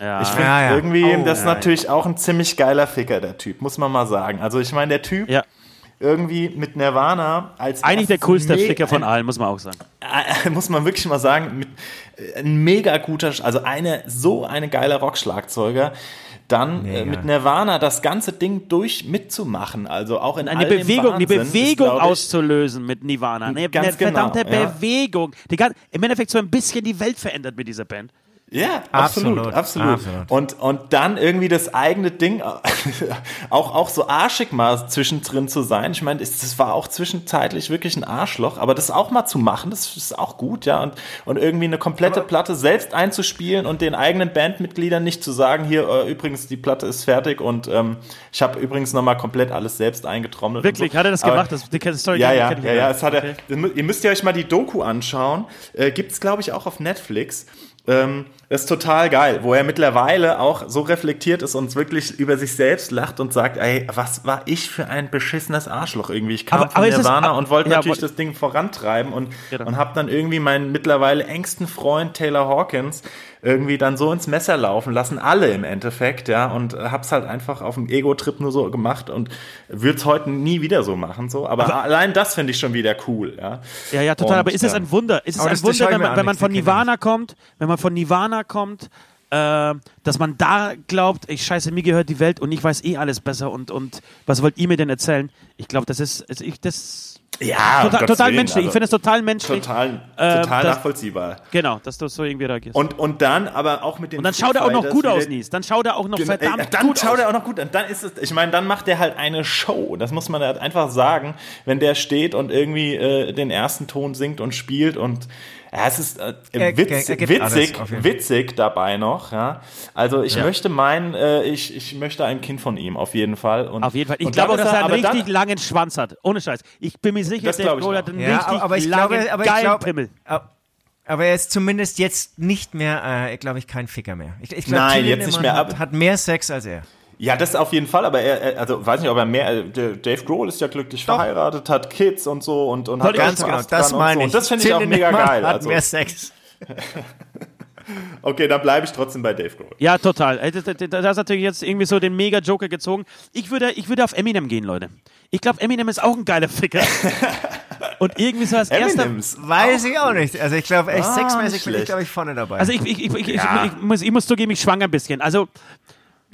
Ja. Ich finde Ja, ja. irgendwie, Oh, das ist ja, natürlich auch ein ziemlich geiler Ficker, der Typ, muss man mal sagen. Also ich meine, der Typ ja. irgendwie mit Nirvana als Eigentlich der coolste me- Ficker von allen, muss man auch sagen. [LAUGHS] muss man wirklich mal sagen, mit, äh, ein mega guter, also eine, so eine geile Rockschlagzeuger. Dann äh, Mega. mit Nirvana das ganze Ding durch mitzumachen, also auch in Eine all Bewegung, die Wahnsinn ist, Bewegung glaub ich, auszulösen mit Nirvana. Eine, Ganz eine genau, verdammte ja. Bewegung. Die Im Endeffekt so ein bisschen die Welt verändert mit dieser Band. Ja, absolut, Absolut, absolut. absolut. Und, und dann irgendwie das eigene Ding, [LAUGHS] auch, auch so arschig mal zwischendrin zu sein. Ich meine, es- das war auch zwischenzeitlich wirklich ein Arschloch, aber das auch mal zu machen, das ist auch gut, ja. Und, und irgendwie eine komplette Platte selbst einzuspielen und den eigenen Bandmitgliedern nicht zu sagen, hier, äh, übrigens, die Platte ist fertig und ähm, ich habe übrigens nochmal komplett alles selbst eingetrommelt. Wirklich, so. hat er das Aber- gemacht? Das, die Story ja, ja, ja, nicht. ja, es hat Okay. er, ihr müsst ihr euch mal die Doku anschauen. Äh, gibt's glaube ich, auch auf Netflix. Ähm, das ist total geil, wo er mittlerweile auch so reflektiert ist und wirklich über sich selbst lacht und sagt, ey, was war ich für ein beschissenes Arschloch irgendwie. Ich kam Aber- von aber Nirvana und wollte ja, natürlich das Ding vorantreiben und, Genau. und habe dann irgendwie meinen mittlerweile engsten Freund Taylor Hawkins irgendwie dann so ins Messer laufen lassen, alle im Endeffekt, ja, und hab's halt einfach auf dem Ego-Trip nur so gemacht und würde es heute nie wieder so machen, so, aber, allein das finde ich schon wieder cool, ja. Ja, ja, total. Und, aber ist es ein Wunder? Ist es aber ein Wunder, wenn man, an, wenn man von Nirvana kommt, wenn man von Nirvana kommt, äh, dass man da glaubt, ich scheiße, mir gehört die Welt und ich weiß eh alles besser und, und was wollt ihr mir denn erzählen? Ich glaube, das ist, also ich, das Ja, total, total Willen, menschlich. also ich finde es total menschlich. total, Ähm, total das- nachvollziehbar. Genau, dass du so irgendwie reagierst. Und, und dann aber auch mit den Und dann schaut er auch noch gut aus, Nies. Dann schaut er auch noch Genau, verdammt ey, dann gut schaut aus. er auch noch gut. Und dann ist es, ich meine, dann macht er halt eine Show. Das muss man halt einfach sagen, wenn der steht und irgendwie äh, den ersten Ton singt und spielt und ja, es ist äh, Er- witz, er witzig, alles, witzig dabei noch. Ja, also ich möchte meinen, äh, ich, ich möchte ein Kind von ihm auf jeden Fall. Und, Auf jeden Fall. Ich glaube auch, dass er einen richtig dann- langen Schwanz hat. Ohne Scheiß. Ich bin mir sicher, Das Dave glaub ich Grohl hat einen Ja, richtig aber ich langen, glaube, aber ich geilen glaube, Pimmel. aber er ist zumindest jetzt nicht mehr, äh, glaube ich, kein Ficker mehr. Ich, ich glaub, Nein, Till jetzt nicht mehr, Hat, hat mehr Sex als er. Ja, das auf jeden Fall, aber er, also weiß nicht, ob er mehr, äh, Dave Grohl ist ja glücklich Doch. verheiratet, hat Kids und so und, und hat Ganz genau, das und meine so. ich. Und das finde ich auch mega geil. Hat Also, mehr Sex. [LAUGHS] okay, dann bleibe ich trotzdem bei Dave Grohl. Ja, total. Äh, das ist natürlich jetzt irgendwie so den Mega-Joker gezogen. Ich würde, ich würde auf Eminem gehen, Leute. Ich glaube, Eminem ist auch ein geiler Ficker. [LAUGHS] Und irgendwie so als erster. Eminems. Weiß ich auch nicht. Also ich glaube, echt Ah, sexmäßig bin ich, glaube ich, vorne dabei. Also ich, ich, ich, ich, Ja. ich, ich, muss, ich muss zugeben, ich schwanger ein bisschen. Also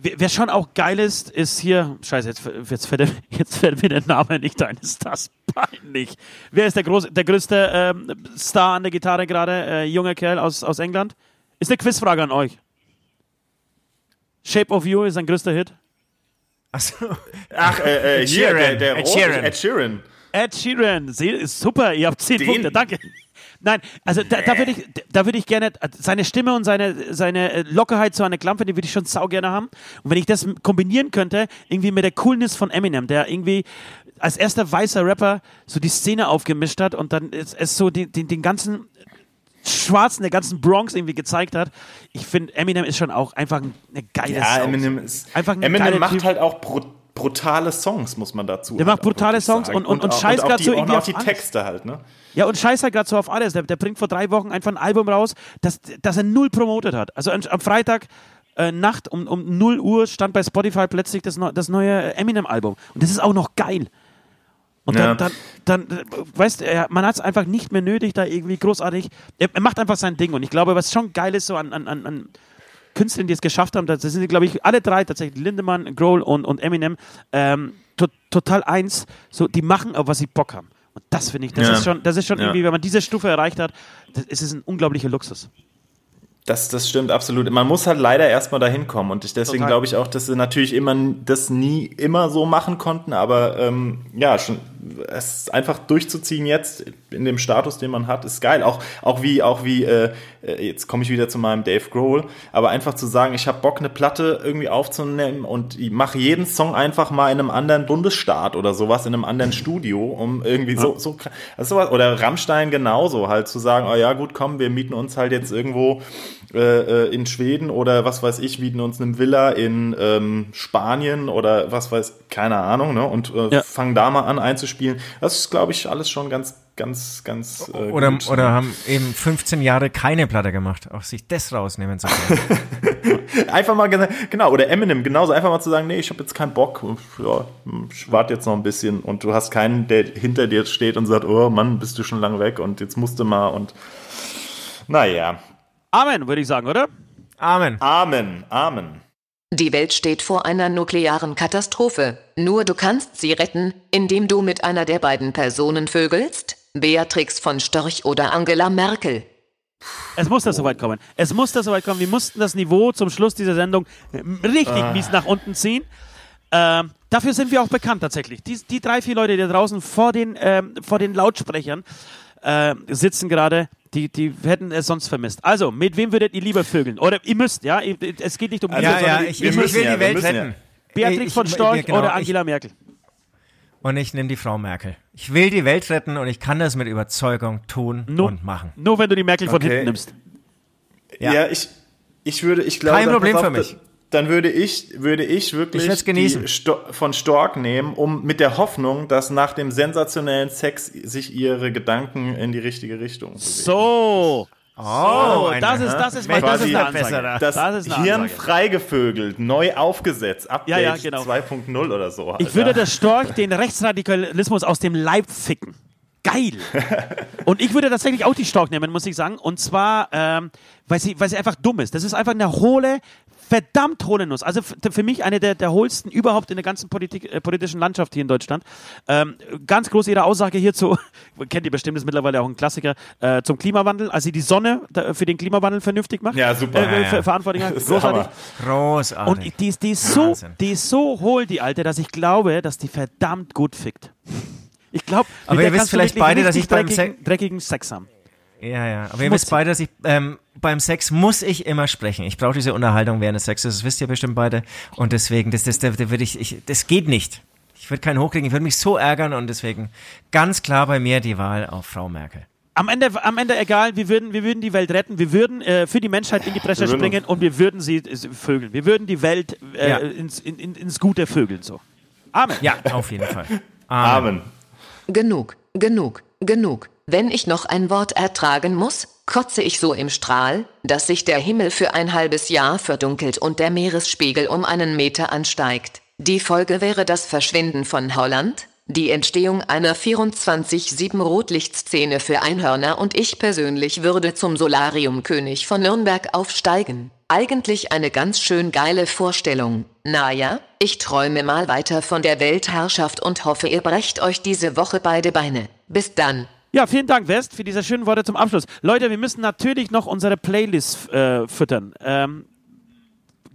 wer, schon auch geil ist, ist hier. Scheiße, jetzt, jetzt, fällt, [LAUGHS] jetzt fällt mir der Name nicht ein. Ist das peinlich? Wer ist der, groß, der größte ähm, Star an der Gitarre gerade? Äh, junger Kerl aus, aus England? Ist eine Quizfrage an euch. Shape of You ist sein größter Hit. Achso. Ach, äh, äh, Ed hier, Sheeran. der, der Ed Sheeran. Ed Sheeran. Ed Sheeran, super, ihr habt zehn Den- Punkte, danke. Nein, also da, da würde ich, da würde ich gerne, seine Stimme und seine, seine äh, Lockerheit zu einer Klampe, die würde ich schon sau gerne haben. Und wenn ich das kombinieren könnte, irgendwie mit der Coolness von Eminem, der irgendwie als erster weißer Rapper so die Szene aufgemischt hat und dann es, es so den, den, den ganzen Schwarzen der ganzen Bronx irgendwie gezeigt hat. Ich finde, Eminem ist schon auch einfach ein- eine geile Ja, Sau. Eminem ist. Einfach ein geiler Eminem macht Typ. halt auch bru brutale Songs, muss man dazu. Der halt macht auch brutale Songs sagen. und- und- und auch- scheißt auch die- so und irgendwie auch auf die alles. Texte halt, ne? Ja, und scheiß halt gerade so auf alles. Der, der bringt vor drei Wochen einfach ein Album raus, das, das er null promotet hat. Also am Freitag äh, Nacht um, um 0 Uhr stand bei Spotify plötzlich das, das neue Eminem-Album. Und das ist auch noch geil. Und dann, Ja. dann, dann, äh, weißt du, man hat es einfach nicht mehr nötig, da irgendwie großartig. Er, macht einfach sein Ding. Und ich glaube, was schon geil ist, so an, an, an Künstlern, die es geschafft haben, das sind, glaube ich, alle drei tatsächlich, Lindemann, Grohl und, und Eminem, ähm, to, total eins. So, die machen, auf was sie Bock haben. Und das finde ich, das Ja. ist schon, das ist schon Ja. irgendwie, wenn man diese Stufe erreicht hat, das ist es ein unglaublicher Luxus. Das, das stimmt absolut. Man muss halt leider erstmal dahin kommen. Und ich, deswegen glaube ich auch, dass sie natürlich immer das nie immer so machen konnten, aber ähm, ja, schon es einfach durchzuziehen jetzt in dem Status, den man hat, ist geil. Auch, auch wie, auch wie, äh, äh jetzt komme ich wieder zu meinem Dave Grohl, aber einfach zu sagen, ich habe Bock, eine Platte irgendwie aufzunehmen und ich mache jeden Song einfach mal in einem anderen Bundesstaat oder sowas, in einem anderen Studio, um irgendwie so, so, also sowas, oder Rammstein genauso, halt zu sagen, oh ja, gut, komm, wir mieten uns halt jetzt irgendwo äh, äh in Schweden oder was weiß ich, mieten uns eine Villa in ähm, Spanien oder was weiß, keine Ahnung, ne, und äh, ja. fangen da mal an einzuspielen. Das ist, glaube ich, alles schon ganz ganz, ganz. Äh, oder, gut. oder haben eben 15 Jahre keine Platte gemacht, auch sich das rausnehmen zu können. [LAUGHS] einfach mal, genau, oder Eminem, genauso, einfach mal zu sagen, nee, ich habe jetzt keinen Bock, ja, ich warte jetzt noch ein bisschen und du hast keinen, der hinter dir steht und sagt, oh Mann, bist du schon lange weg und jetzt musst du mal und naja. Amen, würde ich sagen, oder? Amen. Amen, Amen. Die Welt steht vor einer nuklearen Katastrophe. Nur du kannst sie retten, indem du mit einer der beiden Personen vögelst, Beatrix von Storch oder Angela Merkel. Es muss das soweit kommen. Es muss das soweit kommen. Wir mussten das Niveau zum Schluss dieser Sendung richtig ah. mies nach unten ziehen. Ähm, dafür sind wir auch bekannt tatsächlich. Die, die drei, vier Leute, die draußen vor den, ähm, vor den Lautsprechern äh, sitzen gerade, die, die hätten es sonst vermisst. Also, mit wem würdet ihr lieber vögeln? Oder ihr müsst, ja? Es geht nicht um ja, ja, ich, ich, will die Welt retten. Beatrix ich, von Storch genau, oder Angela Merkel? Und ich nehme die Frau Merkel. Ich will die Welt retten und ich kann das mit Überzeugung tun nur, und machen. Nur wenn du die Merkel von okay. hinten nimmst. Ja, ja ich, ich würde, ich glaube, kein Problem für mich. Dann würde ich, würde ich wirklich ich die Sto von Stork nehmen, um mit der Hoffnung, dass nach dem sensationellen Sex sich ihre Gedanken in die richtige Richtung bewegen. So. Oh, so, das, ist, das ist mal das ist eine Ansage. Das, das ist eine Hirn freigevögelt, neu aufgesetzt, Update ja, ja, genau. 2.0 oder so. Ich würde der Storch den Rechtsradikalismus aus dem Leib ficken. Geil. [LAUGHS] Und ich würde tatsächlich auch die Storch nehmen, muss ich sagen. Und zwar, ähm, weil, sie, weil sie einfach dumm ist. Das ist einfach eine hohle, verdammt hohle Nuss. Also für mich eine der, der hohlsten überhaupt in der ganzen Politik, äh, politischen Landschaft hier in Deutschland. Ähm, ganz groß ihre Aussage hierzu, [LAUGHS] kennt ihr bestimmt, ist mittlerweile auch ein Klassiker, äh, zum Klimawandel, als sie die Sonne da, für den Klimawandel vernünftig macht. Ja, super. Äh, ja, ja. Verantwortlich. [LAUGHS] Großartig. Großartig. Und die, die, ist so, die ist so hohl, die Alte, dass ich glaube, dass die verdammt gut fickt. Ich glaube, aber ihr wisst vielleicht beide, dass ich beim dreckigen, dreckigen Sex haben. Ja, ja. Aber ihr wisst beide, dass ich ähm, beim Sex muss ich immer sprechen. Ich brauche diese Unterhaltung während des Sexes. Das wisst ihr bestimmt beide. Und deswegen, das, das, das, das würde ich, ich, das geht nicht. Ich würde keinen hochkriegen. Ich würde mich so ärgern und deswegen ganz klar bei mir die Wahl auf Frau Merkel. Am Ende, am Ende egal, wir würden, wir würden die Welt retten, wir würden äh, für die Menschheit in die Bresche springen und wir würden sie äh, vögeln. Wir würden die Welt äh, ja. ins, in, ins Gute vögeln. So. Amen. Ja, auf jeden Fall. Amen. Amen. Genug, genug, genug. Wenn ich noch ein Wort ertragen muss, kotze ich so im Strahl, dass sich der Himmel für ein halbes Jahr verdunkelt und der Meeresspiegel um einen Meter ansteigt. Die Folge wäre das Verschwinden von Holland, die Entstehung einer 24-7 Rotlichtszene für Einhörner und ich persönlich würde zum Solariumkönig von Nürnberg aufsteigen. Eigentlich eine ganz schön geile Vorstellung. Naja, ich träume mal weiter von der Weltherrschaft und hoffe, ihr brecht euch diese Woche beide Beine. Bis dann. Ja, vielen Dank, West, für diese schönen Worte zum Abschluss. Leute, wir müssen natürlich noch unsere Playlist äh, füttern. Ähm,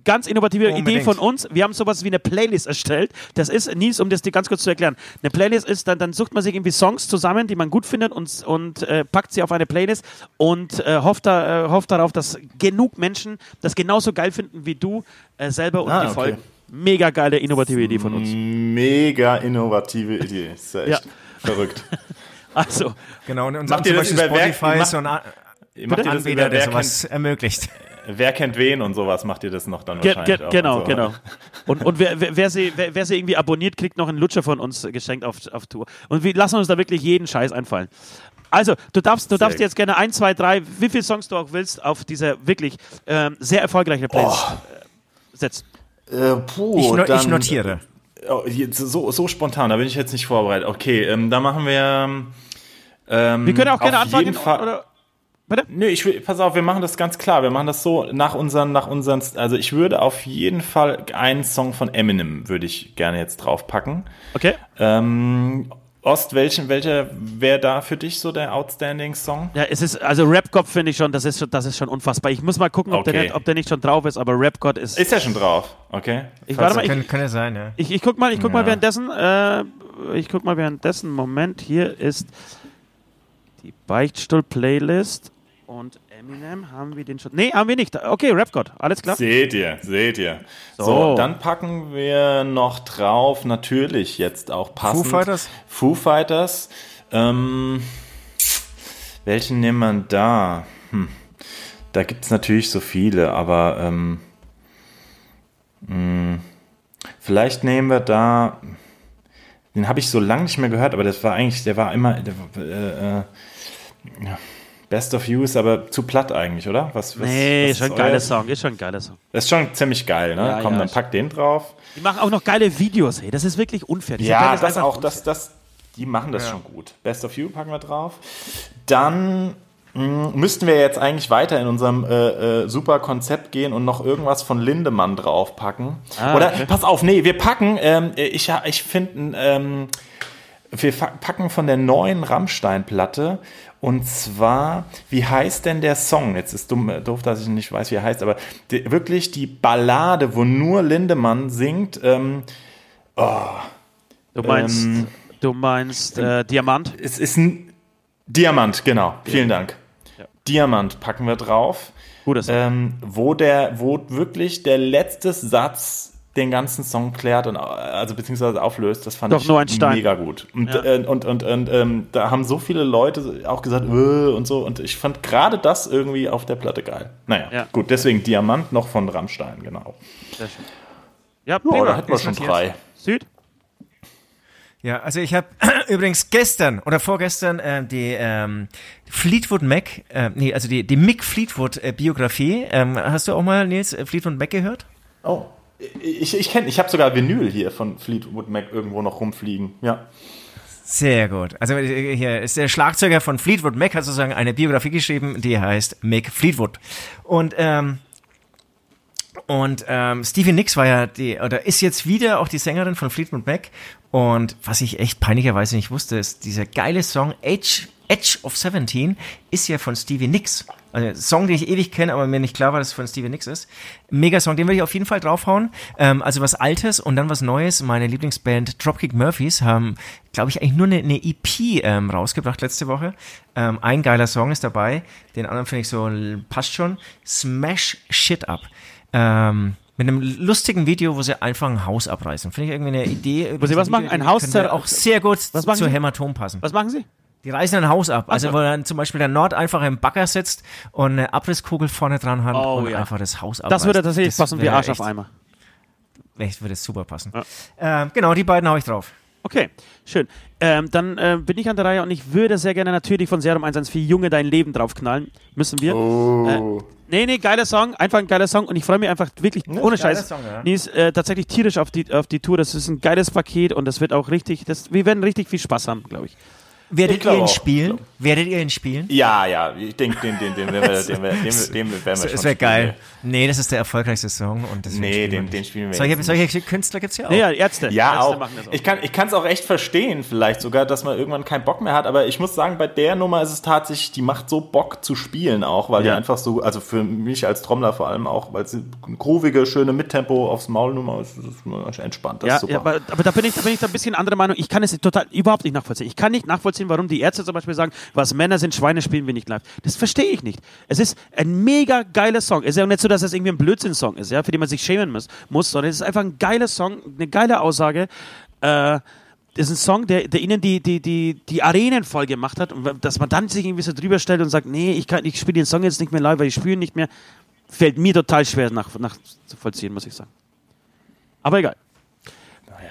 ganz innovative Unbedingt. Idee von uns. Wir haben sowas wie eine Playlist erstellt. Das ist, Nils, um das dir ganz kurz zu erklären. Eine Playlist ist, dann, dann sucht man sich irgendwie Songs zusammen, die man gut findet und, und äh, packt sie auf eine Playlist und äh, hofft, da, äh, hofft darauf, dass genug Menschen das genauso geil finden wie du äh, selber und ah, die okay. Folgen. Mega geile, innovative Idee von uns. Mega innovative Idee. Ist ja echt ja. verrückt. [LAUGHS] Also. Genau, und, und macht und zum Beispiel Spotify so ein Anbieter, der sowas kennt, ermöglicht. Wer kennt wen und sowas macht ihr das noch dann ge wahrscheinlich ge Genau, so. genau. [LAUGHS] Und, und wer, wer, wer, sie, wer, wer sie irgendwie abonniert, kriegt noch einen Lutscher von uns geschenkt auf, auf Tour. Und wir lassen uns da wirklich jeden Scheiß einfallen. Also, du darfst, du darfst jetzt gerne ein, zwei, drei, wie viele Songs du auch willst, auf diese wirklich ähm, sehr erfolgreiche Playlist oh. setzen. Äh, puh, ich, no dann, ich notiere. Oh, so, so spontan, da bin ich jetzt nicht vorbereitet. Okay, ähm, da machen wir. Ähm, wir können auch gerne anfangen. Oder? Bitte? Nö, ich will, pass auf, wir machen das ganz klar. Wir machen das so nach unseren, nach unseren, also ich würde auf jeden Fall einen Song von Eminem würde ich gerne jetzt draufpacken. Okay. Ähm, Ost, welchen, welcher wäre da für dich so der Outstanding Song? Ja, es ist, also Rap God finde ich schon, das ist schon, das ist schon unfassbar. Ich muss mal gucken, ob, okay. der, nicht, ob der nicht schon drauf ist, aber Rap God ist. Ist er schon drauf? Okay. Ich, warte mal, ich, kann, kann ja sein, ja. Ich, ich guck mal, ich guck ja. mal währenddessen, äh, ich guck mal währenddessen. Moment, hier ist die Beichtstuhl-Playlist und Eminem, haben wir den schon? Nee, haben wir nicht. Okay, Rap God, alles klar. Seht ihr, seht ihr. So. So. dann packen wir noch drauf, natürlich jetzt auch passend. Foo Fighters? Foo Fighters. Ähm, welchen nehmen wir da? Hm. Da gibt es natürlich so viele, aber ähm, mh, vielleicht nehmen wir da. Den habe ich so lange nicht mehr gehört, aber das war eigentlich, der war immer. Der, äh, äh, ja. Best of You ist aber zu platt eigentlich, oder? Was, was, Nee, was schon ein geiler Song, ist schon ein geiler Song. Das ist schon ziemlich geil, ne? Ja, Komm, ja, dann pack den drauf. Die machen auch noch geile Videos, ey. Das ist wirklich unfair. Diese Ja, das auch, das, das, die machen das schon gut. Best of You packen wir drauf. Dann mh, müssten wir jetzt eigentlich weiter in unserem äh, äh, super Konzept gehen und noch irgendwas von Lindemann draufpacken. Ah, Oder okay. pass auf, nee, wir packen, ähm, ich, ich finde, ähm, wir packen von der neuen Rammstein-Platte und zwar, wie heißt denn der Song? Jetzt ist dumm, äh, doof, dass ich nicht weiß, wie er heißt, aber die, wirklich die Ballade, wo nur Lindemann singt. Ähm, Du meinst, Ähm, du meinst äh, Diamant? es ist ein Diamant, genau. Vielen Dank. Diamant packen wir drauf. Guter Song. Ähm, wo der, wo wirklich der letzte Satz den ganzen Song klärt und also beziehungsweise auflöst, das fand Doch ich nur ein Stein. mega gut. Und, Ja. äh, und, und, und ähm, da haben so viele Leute auch gesagt, äh, und so. Und ich fand gerade das irgendwie auf der Platte geil. Naja, Ja. gut, deswegen Diamant noch von Rammstein, genau. Sehr schön. Ja, Ja, prima. da hätten wir schon drei. Süd? Ja, also ich habe [CLEARS THROAT] übrigens gestern oder vorgestern äh, die ähm, Fleetwood Mac, äh, nee, also die, die Mick Fleetwood äh, Biografie. Ähm, hast du auch mal Nils Fleetwood Mac gehört? Oh. Ich, ich kenne, ich habe sogar Vinyl hier von Fleetwood Mac irgendwo noch rumfliegen. Ja. Sehr gut. Also äh, hier ist der Schlagzeuger von Fleetwood Mac hat sozusagen eine Biografie geschrieben, die heißt Mick Fleetwood. Und ähm, und ähm, Stevie Nicks war ja die, oder ist jetzt wieder auch die Sängerin von Fleetwood Mac. Und was ich echt peinlicherweise nicht wusste, ist, dieser geile Song Edge, Edge of 17 ist ja von Stevie Nicks. Also ein Song, den ich ewig kenne, aber mir nicht klar war, dass es von Stevie Nicks ist. Mega Song, den will ich auf jeden Fall draufhauen. Ähm, also was Altes und dann was Neues. Meine Lieblingsband Dropkick Murphys haben, glaube ich, eigentlich nur eine, eine EP ähm, rausgebracht letzte Woche. Ähm, ein geiler Song ist dabei. Den anderen finde ich so, passt schon. Smash Shit Up. Ähm, mit einem lustigen Video, wo sie einfach ein Haus abreißen. Finde ich irgendwie eine Idee. Wo sie was machen? Ein Haus auch sehr gut Was zu? Hämatom passen. Was machen Sie? Die reißen ein Haus ab. Also so. wo dann zum Beispiel der Nord einfach im Bagger sitzt und eine Abrisskugel vorne dran hat Oh, und ja. einfach das Haus abreißt. Das würde tatsächlich passen wie Arsch auf echt- Eimer. Echt, würde super passen. Ja. Ähm, genau, die beiden hau ich drauf. Okay, schön. Ähm, dann äh, bin ich an der Reihe und ich würde sehr gerne natürlich von Serum 114 Junge dein Leben draufknallen. Müssen wir. Oh. Äh, nee, nee, geiler Song. Einfach ein geiler Song und ich freue mich einfach wirklich ohne geiler Scheiß. Song, ja. Die ist äh, tatsächlich tierisch auf die, auf die Tour. Das ist ein geiles Paket und das wird auch richtig, das, wir werden richtig viel Spaß haben, glaube ich. Werdet ihr ihn auch. spielen? Werdet ihr ihn spielen? Ja, ja, ich denke, den, den, den, werden wir, den, [LAUGHS] den, den wäre spielen. geil. Nee, das ist der erfolgreichste Song. Und deswegen Nee, den, den spielen wir Solche, jetzt solche Künstler gibt's ja auch. Ja, Ärzte. Ja, Ärzte auch. machen das auch. Ich kann ich es auch echt verstehen, vielleicht sogar, dass man irgendwann keinen Bock mehr hat. Aber ich muss sagen, bei der Nummer ist es tatsächlich, die macht so Bock zu spielen auch, weil Ja. die einfach so, also für mich als Trommler vor allem auch, weil sie eine groovige, schöne Mittempo aufs Maulnummer ist, das ist entspannt. Das Ja, ist super. ja aber, aber da bin ich, da bin ich da ein bisschen anderer Meinung. Ich kann es total überhaupt nicht nachvollziehen. Ich kann nicht nachvollziehen, warum die Ärzte zum Beispiel sagen, was Männer sind, Schweine spielen wir nicht live. Das verstehe ich nicht. Es ist ein mega geiler Song. Es ist ja nicht so, dass es irgendwie ein Blödsinn-Song ist, ja, für den man sich schämen muss, muss sondern es ist einfach ein geiler Song, eine geile Aussage. Äh, das ist ein Song, der, der ihnen die, die, die, die Arenen voll gemacht hat und dass man dann sich irgendwie so drüber stellt und sagt, nee, ich, ich spiele den Song jetzt nicht mehr live, weil ich ihn nicht mehr, fällt mir total schwer nach, nachzuvollziehen, muss ich sagen. Aber egal.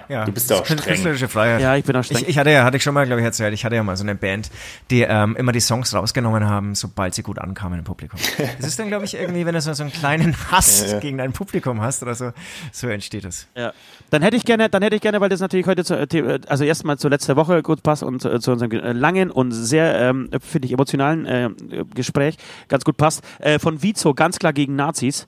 Ja, Du bist ja auch das streng. Künstlerische Freiheit. Ja, ich bin auch streng. Ich, ich hatte ja, hatte ich schon mal, glaube ich, erzählt, ich hatte ja mal so eine Band, die ähm, immer die Songs rausgenommen haben, sobald sie gut ankamen im Publikum. [LAUGHS] Das ist dann, glaube ich, irgendwie, wenn du so, so einen kleinen Hass gegen dein Publikum hast oder so, so entsteht es. Ja. Dann hätte ich gerne, dann hätte ich gerne, weil das natürlich heute zu, äh, also erstmal zur letzten Woche gut passt und zu, zu unserem äh, langen und sehr, ähm, finde ich, emotionalen äh, Gespräch ganz gut passt, äh, von Vizo, ganz klar gegen Nazis.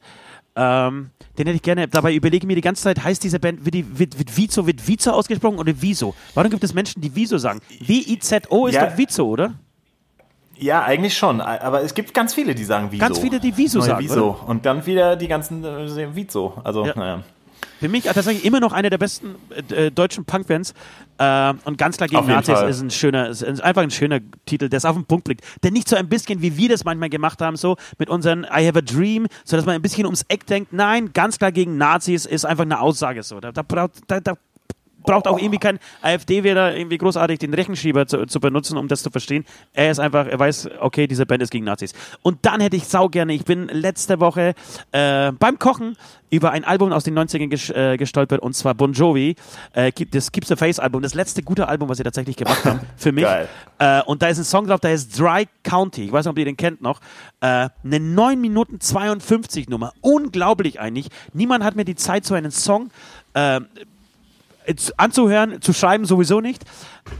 Ähm, den hätte ich gerne, dabei überlege ich mir die ganze Zeit, heißt diese Band, wird, die, wird, wird Vizo, wird Vizo ausgesprochen oder Wieso? Warum gibt es Menschen, die Wieso sagen? W-I-Z-O ist Ja. doch Vizo, oder? ja, eigentlich schon. Aber es gibt ganz viele, die sagen Wieso. Ganz viele, die Wieso sagen, Wieso. Und dann wieder die ganzen äh, Wieso. Also, Ja. naja. Für mich tatsächlich immer noch eine der besten äh, äh, deutschen Punkbands. Äh, und ganz klar gegen Nazis Fall. ist ein schöner, ist einfach ein schöner Titel, der es auf den Punkt blickt. Der nicht so ein bisschen, wie wir das manchmal gemacht haben, so mit unseren I Have a Dream, so dass man ein bisschen ums Eck denkt. Nein, ganz klar gegen Nazis ist einfach eine Aussage so. Da, da, braucht, da, da braucht auch irgendwie kein AfD-Wähler irgendwie großartig den Rechenschieber zu, zu benutzen, um das zu verstehen. Er ist einfach, er weiß, okay, diese Band ist gegen Nazis. Und dann hätte ich sau gerne, ich bin letzte Woche äh, beim Kochen über ein Album aus den 90ern ges äh, gestolpert und zwar Bon Jovi, äh, das Keep the Face Album, das letzte gute Album, was sie tatsächlich gemacht haben [LAUGHS] für mich. Äh, und da ist ein Song drauf, der heißt Dry County. Ich weiß nicht, ob ihr den kennt noch. Äh, eine 9 Minuten 52 Nummer. Unglaublich eigentlich. Niemand hat mir die Zeit, so einen Song äh, anzuhören, zu schreiben sowieso nicht.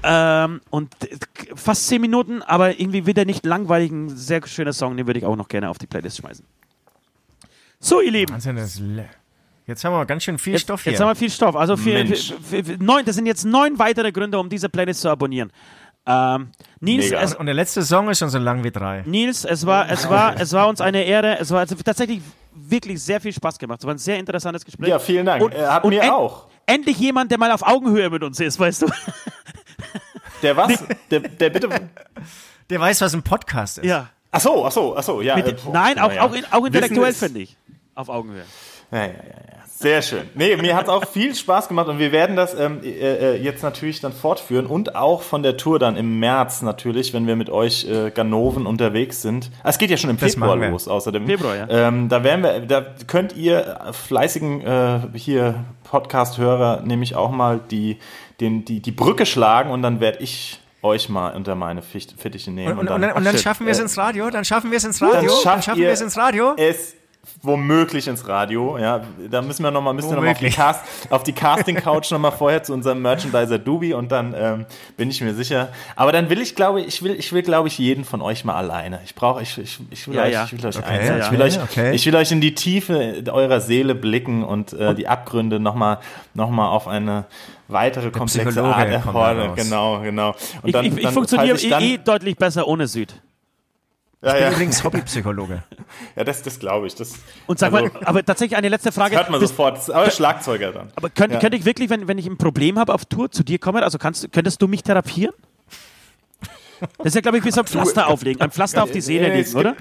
Ähm, und äh, fast 10 Minuten, aber irgendwie wieder nicht langweilig. Ein sehr schöner Song, den würde ich auch noch gerne auf die Playlist schmeißen. So, ihr Lieben. Jetzt haben wir ganz schön viel Jetzt, Stoff hier. jetzt haben wir viel Stoff. Also vier, Mensch. vier, vier, neun, das sind jetzt neun weitere Gründe, um diese Playlist zu abonnieren. Ähm, Nils, es, und der letzte Song ist schon so lang wie drei. Nils, es war, es war, es war uns eine Ehre. Es war also tatsächlich wirklich sehr viel Spaß gemacht. Es war ein sehr interessantes Gespräch. Ja, vielen Dank. Äh, hat mir en- auch. Endlich jemand, der mal auf Augenhöhe mit uns ist, weißt du? Der was? Der, der bitte. Der weiß, was ein Podcast ist. Ja. Ach so, ach so, ach so, ja. Mit, äh, nein, auch, auch, in, auch intellektuell, finde ich. Auf Augenhöhe. Ja, ja, ja, ja. Sehr schön. Nee, mir hat es auch viel Spaß gemacht und wir werden das ähm, äh, äh, jetzt natürlich dann fortführen und auch von der Tour dann im März natürlich, wenn wir mit euch äh, Ganoven unterwegs sind. Ah, es geht ja schon im Februar los, außerdem. Februar, ja. Ähm, da werden wir, da könnt ihr fleißigen äh, hier Podcast-Hörer nämlich auch mal die, den, die, die Brücke schlagen und dann werde ich euch mal unter meine Fittiche nehmen. Und, und, und, dann, und dann Ach, schaffen wir es äh, ins Radio, dann schaffen wir es ins Radio, dann dann, schaffen wir es ins Radio. Es womöglich ins Radio. Ja, da müssen wir noch mal, müssen wir noch mal auf die. Cast, auf die Casting Couch noch mal vorher zu unserem Merchandiser Dubi und dann ähm, bin ich mir sicher. Aber dann will ich, glaube ich, will, ich will, glaube ich, jeden von euch mal alleine. Ich brauche, ich, ich, ich will Ja, euch, ja. ich will euch Okay, einzeln. ja, ich will ja, euch, okay. ich will euch in die Tiefe eurer Seele blicken und äh, die Abgründe noch mal, noch mal auf eine weitere komplexe Art erfordern. Genau, genau. Und Ich, dann, ich, ich dann, funktioniere falls ich dann, eh, eh deutlich besser ohne Süd. Ja, Ich bin ja, übrigens Hobbypsychologe. [LAUGHS] ja, das, das glaube ich. Das, Und sag also, mal, aber tatsächlich eine letzte Frage. hört man Bist- sofort. Aber Schlagzeuger dann. Aber könnt, Ja. könnte ich wirklich, wenn, wenn ich ein Problem habe auf Tour, zu dir kommen? Also kannst, könntest du mich therapieren? Das ist ja, glaube ich, wie so ein Pflaster auflegen. Ein Pflaster auf die Seele legen, oder?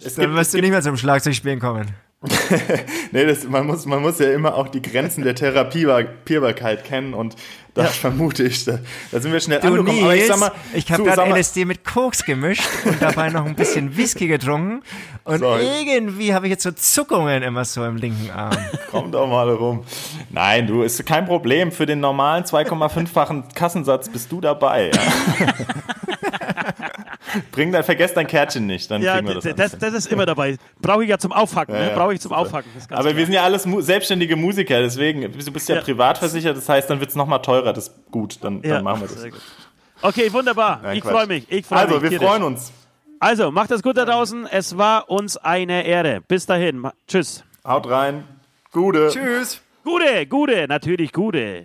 Es Dann gibt, es wirst du nicht mehr zum Schlagzeugspielen kommen. [LAUGHS] Nee, das, man, muss, man muss ja immer auch die Grenzen der Therapierbarkeit kennen und da vermute ich, da, da sind wir schnell Du angekommen. Aber ich sag mal, ich habe gerade LSD mit Koks gemischt und dabei noch ein bisschen Whisky getrunken. Und So. irgendwie habe ich jetzt so Zuckungen immer so im linken Arm. [LAUGHS] komm doch mal rum. Nein, du, ist kein Problem. Für den normalen 2,5-fachen Kassensatz bist du dabei. Ja. [LAUGHS] Bring dein, vergesst dein Kärtchen nicht, dann Ja, kriegen wir das, das, das, das ist immer dabei. Brauche ich ja zum Aufhacken. Ja, ne? Brauche ich zum Aufhacken. Das ist ganz Aber klar. wir sind ja alles mu selbstständige Musiker, deswegen, du bist ja, Ja. privat versichert, das heißt, dann wird es nochmal teurer, das ist gut, dann, Ja, dann machen wir das. sehr gut. Okay, wunderbar. Nein, ich freue mich. Ich freue Also, mich. wir freuen uns. Also, macht es gut da draußen. Es war uns eine Ehre. Bis dahin. Tschüss. Haut rein. Gute. Tschüss. Gute, gute, natürlich gute.